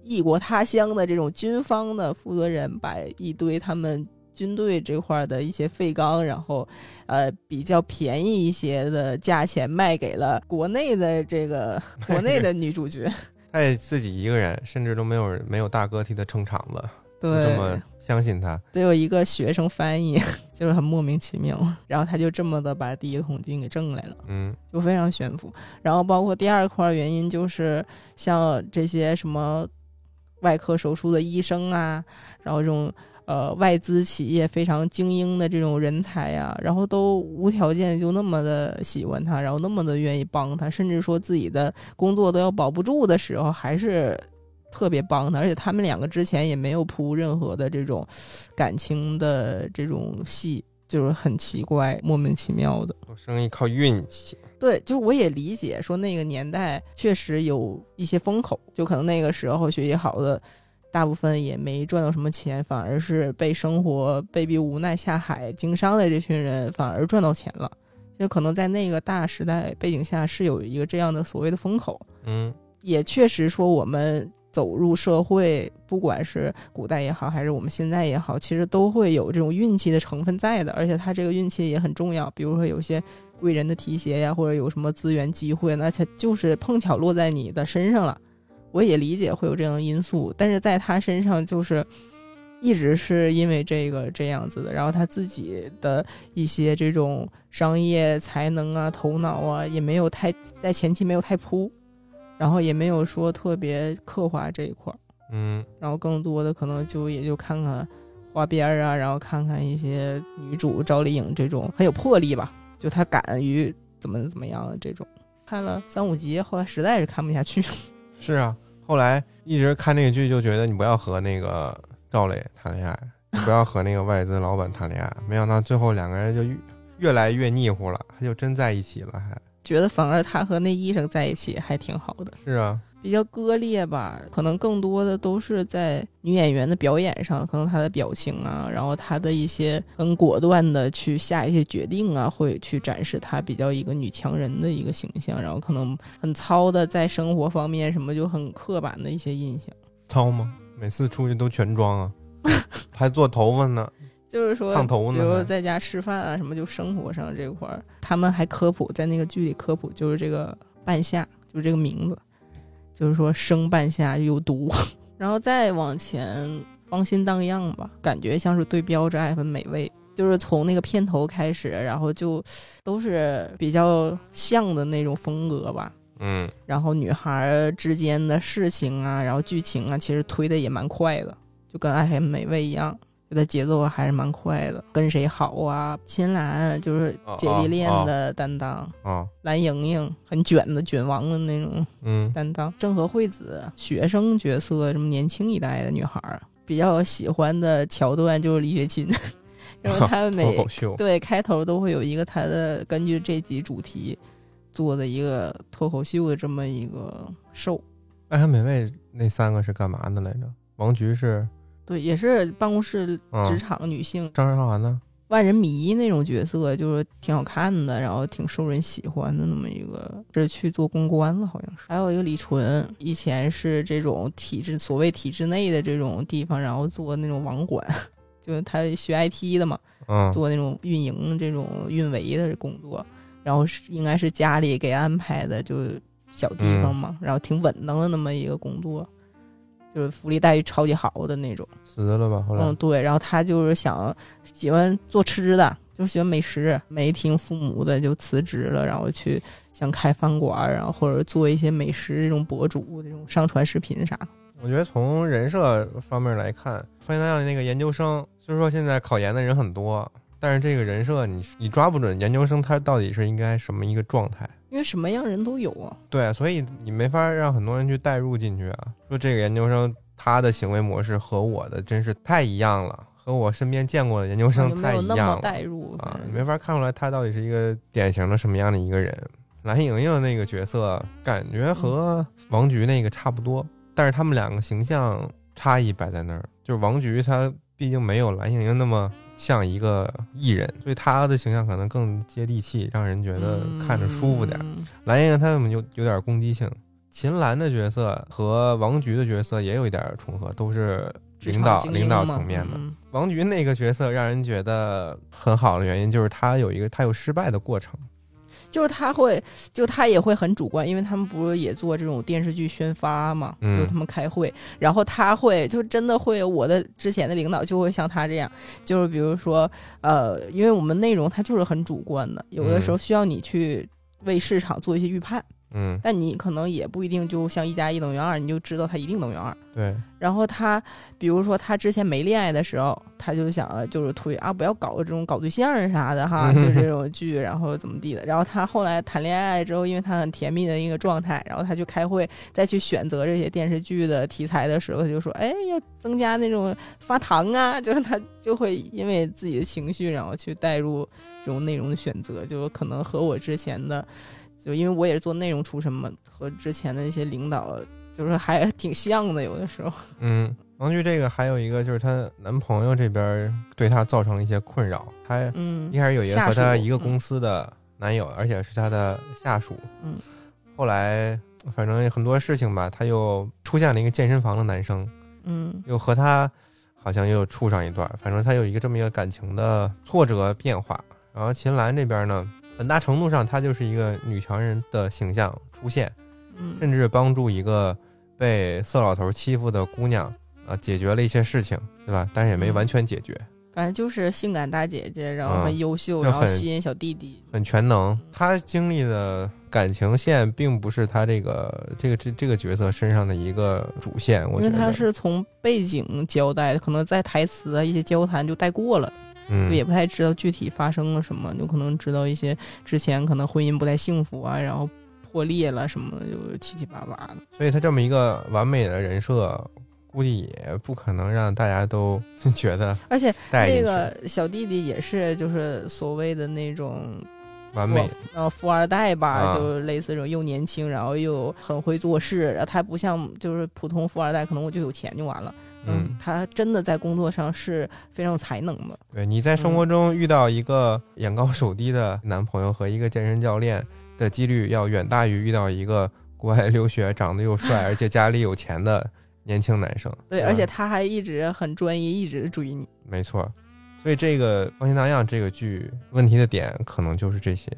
异国他乡的这种军方的负责人，把一堆他们军队这块的一些废钢，然后呃比较便宜一些的价钱卖给了国内的这个国内的女主角，他也自己一个人，甚至都没有没有大哥替他撑场子，对，这么相信他。得有一个学生翻译，就是很莫名其妙。然后他就这么的把第一桶金给挣来了，嗯就非常悬浮。然后包括第二块原因就是像这些什么外科手术的医生啊，然后这种呃外资企业非常精英的这种人才呀、然后都无条件就那么的喜欢他，然后那么的愿意帮他，甚至说自己的工作都要保不住的时候，还是特别帮他。而且他们两个之前也没有铺任何的这种感情的这种戏，就是很奇怪、莫名其妙的。做生意靠运气。对，就是我也理解，说那个年代确实有一些风口，就可能那个时候学习好的，大部分也没赚到什么钱，反而是被生活被逼无奈下海经商的这群人反而赚到钱了。就可能在那个大时代背景下是有一个这样的所谓的风口，嗯也确实说我们走入社会，不管是古代也好，还是我们现在也好，其实都会有这种运气的成分在的，而且他这个运气也很重要。比如说有些贵人的提携呀，或者有什么资源机会，那他就是碰巧落在你的身上了。我也理解会有这样的因素，但是在他身上就是一直是因为这个这样子的，然后他自己的一些这种商业才能啊、头脑啊，也没有太在前期没有太铺，然后也没有说特别刻画这一块儿，嗯然后更多的可能就也就看看花边儿啊，然后看看一些女主赵丽颖这种很有魄力吧，就她敢于怎么怎么样的这种。看了三五集，后来实在是看不下去。是啊。后来一直看那个剧，就觉得你不要和那个赵磊谈恋爱，你不要和那个外资老板谈恋爱。没想到最后两个人就越越来越腻乎了，他就真在一起了，还觉得反而他和那医生在一起还挺好的，是啊。比较割裂吧，可能更多的都是在女演员的表演上，可能她的表情啊，然后她的一些很果断的去下一些决定啊，会去展示她比较一个女强人的一个形象，然后可能很糙的在生活方面什么就很刻板的一些印象。糙吗？每次出去都全妆啊，还做头发呢，就是说，烫头呢比如在家吃饭啊什么，就生活上这块儿，他们还科普，在那个剧里科普，就是这个半夏，就是这个名字，就是说生半夏有毒，然后再往前芳心荡漾吧，感觉像是对标着爱很美味。就是从那个片头开始，然后就都是比较像的那种风格吧。嗯然后女孩儿之间的事情啊，然后剧情啊，其实推的也蛮快的，就跟《爱很美味》一样，它的节奏还是蛮快的。跟谁好啊？秦岚就是姐弟恋的担当，啊蓝盈莹很卷的卷王的那种嗯担当，郑和惠子学生角色，什么年轻一代的女孩儿，比较喜欢的桥段就是李雪琴，然后他们每，对，开头都会有一个他的根据这集主题做的一个脱口秀的这么一个 show。爱很美味那三个是干嘛的来着？王菊是对，也是办公室嗯职场女性、张韶涵呢？万人迷那种角色，就是挺好看的，然后挺受人喜欢的那么一个，是去做公关了，好像是。还有一个李纯，以前是这种体制所谓体制内的这种地方，然后做那种网管，就是他学 IT 的嘛，嗯做那种运营、这种运维的工作，然后是应该是家里给安排的，就是小地方嘛，然后挺稳当的那么一个工作，就是福利待遇超级好的那种。辞了吧？后来嗯，对，然后他就是想喜欢做吃的，就是喜欢美食，没听父母的就辞职了，然后去想开饭馆儿，然后或者做一些美食这种博主，这种上传视频啥的。我觉得从人设方面来看，发现他的那个研究生，虽说现在考研的人很多，但是这个人设你你抓不准研究生他到底是应该什么一个状态。因为什么样人都有啊，对，所以你没法让很多人去代入进去啊。说这个研究生他的行为模式和我的真是太一样了，和我身边见过的研究有生没有那么太一样了代入？啊没法看出来他到底是一个典型的什么样的一个人。蓝莹莹那个角色感觉和王菊那个差不多，但是他们两个形象差异摆在那儿，就是王菊她毕竟没有蓝莹莹那么像一个艺人，所以他的形象可能更接地气，让人觉得看着舒服点蓝莹莹她怎么有有点攻击性？秦岚的角色和王菊的角色也有一点重合，都是领导领导层面的。嗯王菊那个角色让人觉得很好的原因，就是他有一个他有失败的过程。就是他会，就他也会很主观，因为他们不是也做这种电视剧宣发嘛，嗯就是他们开会，然后他会就真的会，我的之前的领导就会像他这样，就是比如说，呃，因为我们内容它就是很主观的，有的时候需要你去为市场做一些预判，嗯，但你可能也不一定就像一加一等于二，你就知道它一定等于二。对，然后他，比如说他之前没恋爱的时候，他就想呃就是推啊，不要搞这种搞对象啥的哈，就这种剧，然后怎么地的。然后他后来谈恋爱之后，因为他很甜蜜的一个状态，然后他去开会，再去选择这些电视剧的题材的时候，他就说，哎，要增加那种发糖啊，就是他就会因为自己的情绪，然后去带入这种内容的选择，就可能和我之前的，就因为我也是做内容出身嘛，和之前的一些领导。就是还挺像的，有的时候。嗯，王菊这个还有一个就是她男朋友这边对她造成了一些困扰，她嗯一开始有一个和她一个公司的男友，而且是她的下属，嗯，后来反正很多事情吧，她又出现了一个健身房的男生，嗯又和他好像又处上一段，反正她有一个这么一个感情的挫折变化。然后秦岚这边呢，很大程度上她就是一个女强人的形象出现，嗯甚至帮助一个被色老头欺负的姑娘啊解决了一些事情，对吧？但是也没嗯完全解决，反正就是性感大姐姐，然后嗯很优秀，就然后吸引小弟弟。很全能。她经历的感情线并不是她这个这个这这个角色身上的一个主线，我觉得因为他是从背景交代，可能在台词啊一些交谈就带过了，嗯就也不太知道具体发生了什么，就可能知道一些之前可能婚姻不太幸福啊，然后破裂了什么，就七七八八的。所以他这么一个完美的人设，估计也不可能让大家都觉得而且带进去那个小弟弟也是，就是所谓的那种完美。呃富二代吧，啊就类似这种又年轻，然后又很会做事，然后他不像就是普通富二代，可能我就有钱就完了。嗯，他真的在工作上是非常有才能的。对，你在生活中遇到一个眼高手低的男朋友和一个健身教练的几率，要远大于遇到一个国外留学、长得又帅而且家里有钱的年轻男生。对，吧而且他还一直很专一，一直追你。没错，所以这个《放心大样》这个剧问题的点可能就是这些，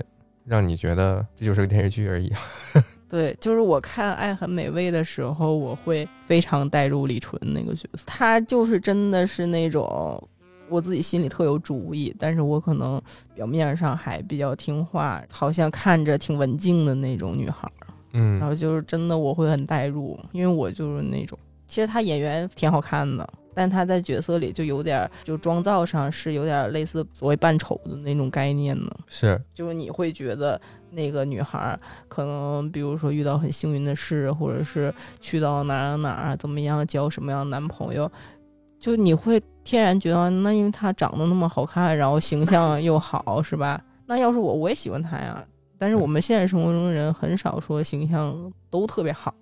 让你觉得这就是个电视剧而已。对，就是我看《爱很美味》的时候，我会非常带入李纯那个角色，她就是真的是那种我自己心里特有主意，但是我可能表面上还比较听话，好像看着挺文静的那种女孩嗯。然嗯后就是真的我会很代入，因为我就是那种，其实她演员挺好看的，但她在角色里就有点儿，就妆造上是有点儿类似所谓扮丑的那种概念呢。是，就是你会觉得那个女孩儿可能，比如说遇到很幸运的事，或者是去到哪儿哪儿怎么样，交什么样的男朋友，就你会天然觉得，那因为她长得那么好看，然后形象 又好，是吧？那要是我，我也喜欢她呀。但是我们现实生活中的人很少说形象都特别好，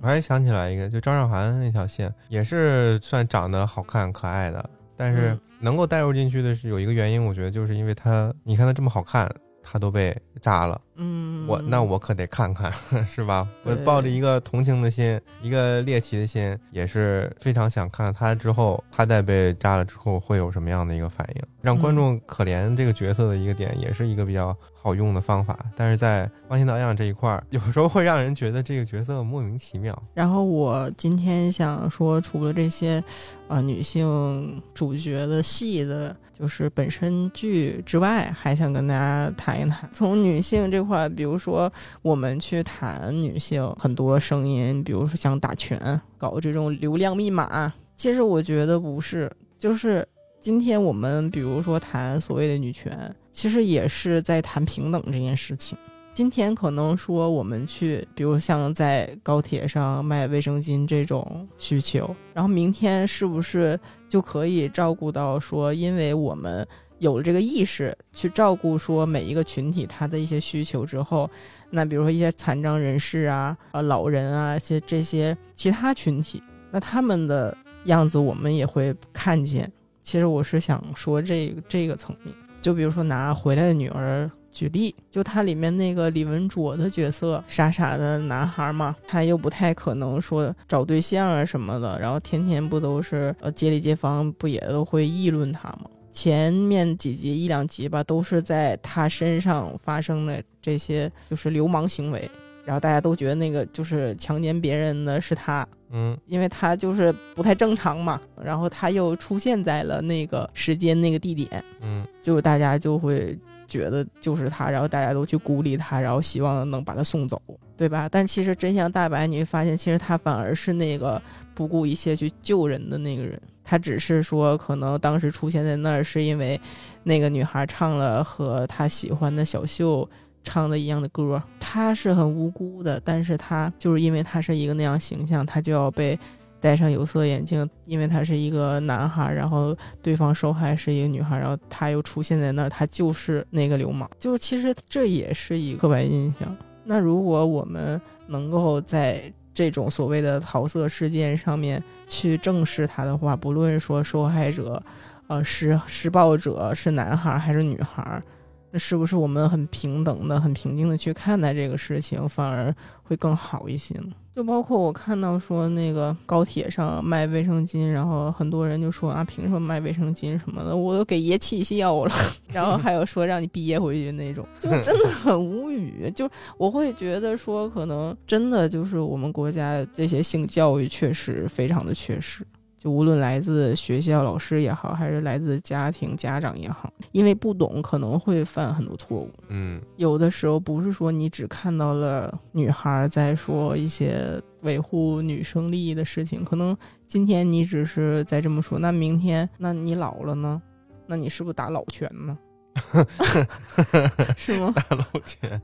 我还想起来一个，就张韶涵那条线也是算长得好看可爱的，但是嗯。能够带入进去的是有一个原因，我觉得就是因为她，你看她这么好看，她都被扎了，嗯，我那我可得看看，是吧？我抱着一个同情的心，一个猎奇的心，也是非常想看看她之后，她在被扎了之后会有什么样的一个反应，让观众可怜这个角色的一个点，也是一个比较好用的方法。但是在方心导样这一块儿，有时候会让人觉得这个角色莫名其妙。然后我今天想说，除了这些，呃，女性主角的戏的，就是本身剧之外，还想跟大家谈一谈从女性这块，比如说我们去谈女性很多声音，比如说像打拳、搞这种流量密码，其实我觉得不是，就是今天我们比如说谈所谓的女权，其实也是在谈平等这件事情。今天可能说我们去，比如像在高铁上卖卫生巾这种需求，然后明天是不是就可以照顾到说，因为我们有了这个意识，去照顾说每一个群体他的一些需求之后，那比如说一些残障人士啊、呃老人啊，一些这些其他群体，那他们的样子我们也会看见。其实我是想说这这个层面，就比如说拿回来的女儿举例，就它里面那个李文卓的角色，傻傻的男孩嘛，他又不太可能说找对象啊什么的，然后天天不都是呃街里街坊不也都会议论他吗？前面几集一两集吧，都是在他身上发生的这些就是流氓行为，然后大家都觉得那个就是强奸别人的是他，嗯因为他就是不太正常嘛，然后他又出现在了那个时间那个地点，嗯就是大家就会觉得就是他，然后大家都去孤立他，然后希望能把他送走，对吧？但其实真相大白，你会发现，其实他反而是那个不顾一切去救人的那个人。他只是说，可能当时出现在那儿，是因为那个女孩唱了和他喜欢的小秀唱的一样的歌，他是很无辜的，但是他就是因为他是一个那样形象，他就要被戴上有色眼镜，因为他是一个男孩，然后对方受害是一个女孩，然后他又出现在那儿，他就是那个流氓，就其实这也是一个刻板印象。那如果我们能够在这种所谓的桃色事件上面去正视他的话，不论说受害者，呃，施施暴者是男孩还是女孩，那是不是我们很平等的、很平静的去看待这个事情，反而会更好一些呢？就包括我看到说那个高铁上卖卫生巾，然后很多人就说啊，凭什么卖卫生巾什么的？我都给爷气笑了。然后还有说让你憋回去那种，就 真的很无语。就我会觉得说，可能真的就是我们国家这些性教育确实非常的缺失。就无论来自学校老师也好，还是来自家庭家长也好，因为不懂可能会犯很多错误。嗯，有的时候不是说你只看到了女孩在说一些维护女生利益的事情，可能今天你只是在这么说，那明天那你老了呢？那你是不是打老拳呢？是吗？打老拳。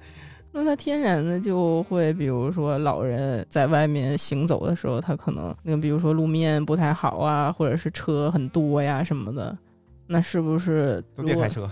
那它天然的就会，比如说老人在外面行走的时候，他可能那，比如说路面不太好啊，或者是车很多呀什么的，那是不是都别开车？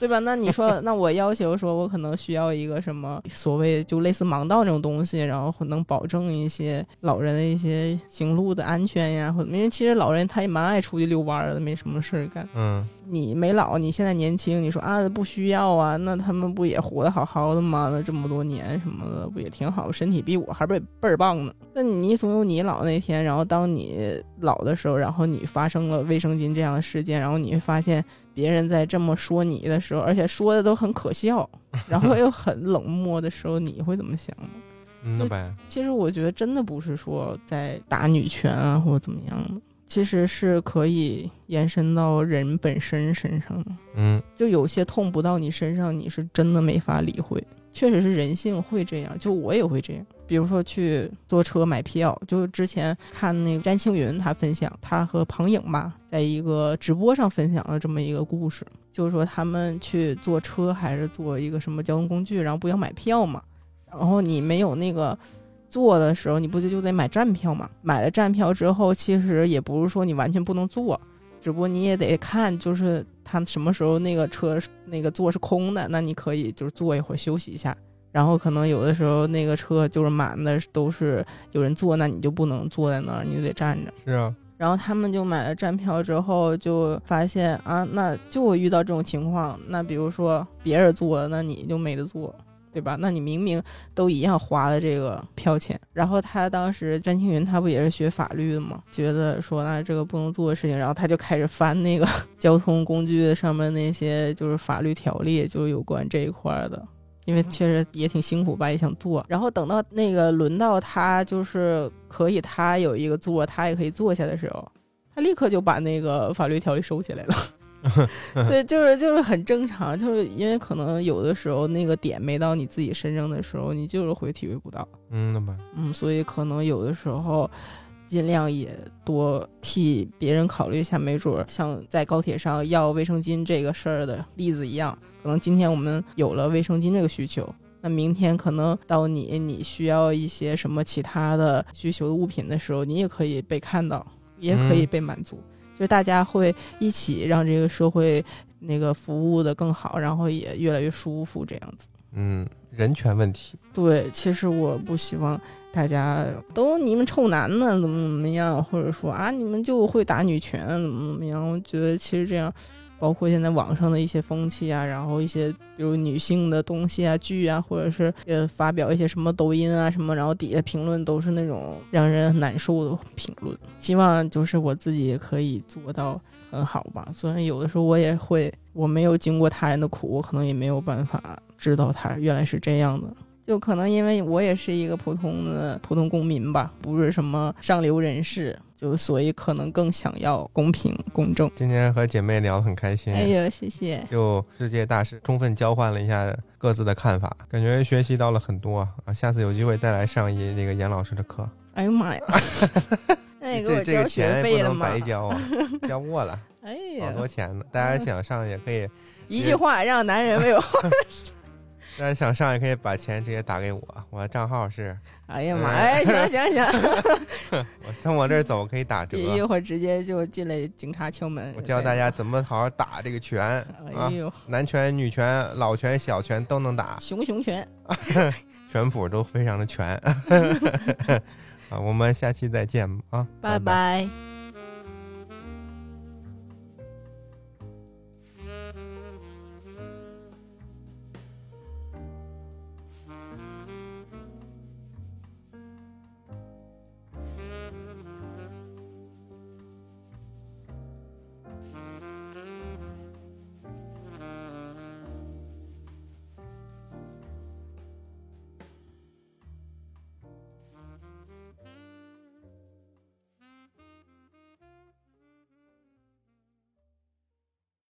对吧？那你说，那我要求说，我可能需要一个什么所谓就类似盲道这种东西，然后能保证一些老人的一些行路的安全呀，或者因为其实老人他也蛮爱出去遛弯的，没什么事儿干。嗯，你没老，你现在年轻，你说啊不需要啊，那他们不也活得好好的吗？那这么多年什么的不也挺好，身体比我还倍倍儿棒呢。那你总有你老那天，然后当你老的时候，然后你发生了卫生巾这样的事件，然后你会发现。别人在这么说你的时候，而且说的都很可笑，然后又很冷漠的时候，你会怎么想呢？其实我觉得真的不是说在打女权啊，或者怎么样的，其实是可以延伸到人本身身上的。嗯，就有些痛不到你身上，你是真的没法理会。确实是人性会这样，就我也会这样。比如说去坐车买票，就之前看那个詹青云他分享，他和庞颖吧，在一个直播上分享了这么一个故事，就是说他们去坐车还是坐一个什么交通工具，然后不要买票嘛，然后你没有那个坐的时候，你不就就得买站票嘛？买了站票之后，其实也不是说你完全不能坐，只不过你也得看，就是他什么时候那个车那个座是空的，那你可以就是坐一会儿休息一下。然后可能有的时候那个车就是满的，都是有人坐，那你就不能坐在那儿，你就得站着。是啊。然后他们就买了站票之后，就发现啊，那就会遇到这种情况。那比如说别人坐，那你就没得坐，对吧？那你明明都一样花了这个票钱。然后他当时詹青云他不也是学法律的吗？觉得说那这个不能做的事情，然后他就开始翻那个 交通工具上面那些就是法律条例，就是有关这一块的。因为确实也挺辛苦吧，也想做。然后等到那个轮到他，就是可以他有一个座，他也可以坐下的时候，他立刻就把那个法律条例收起来了。对，就是就是很正常，就是因为可能有的时候那个点没到你自己身上的时候，你就是会体会不到。嗯，那么嗯，所以可能有的时候尽量也多替别人考虑一下，没准像在高铁上要卫生巾这个事儿的例子一样。可能今天我们有了卫生巾这个需求，那明天可能到你你需要一些什么其他的需求的物品的时候，你也可以被看到，也可以被满足，就是大家会一起让这个社会那个服务的更好，然后也越来越舒服这样子。嗯，人权问题。对，其实我不希望大家都你们臭男的怎么怎么样，或者说啊你们就会打女权怎么怎么样？我觉得其实这样。包括现在网上的一些风气啊，然后一些比如女性的东西啊、剧啊，或者是呃发表一些什么抖音啊什么，然后底下评论都是那种让人难受的评论。希望就是我自己也可以做到很好吧。虽然有的时候我也会，我没有经过他人的苦，我可能也没有办法知道他原来是这样的。就可能因为我也是一个普通的普通公民吧，不是什么上流人士，就所以可能更想要公平公正。今天和姐妹聊得很开心，哎呦，谢谢。就世界大事，充分交换了一下各自的看法，感觉学习到了很多啊！下次有机会再来上一那个严老师的课。哎呦妈呀！那这这个钱不能白交啊，交过了。哎呀，好多钱呢！大家想上也可以。一句话让男人为我。但是想上也可以把钱直接打给我，我账号是。哎呀妈！哎，行行行，我从我这儿走可以打折。一会儿直接就进来警察敲门。我教大家怎么好好打这个拳哎呦，男拳、女拳、老拳、小拳都能打。熊熊拳，拳谱都非常的全。啊，我们下期再见啊！拜拜。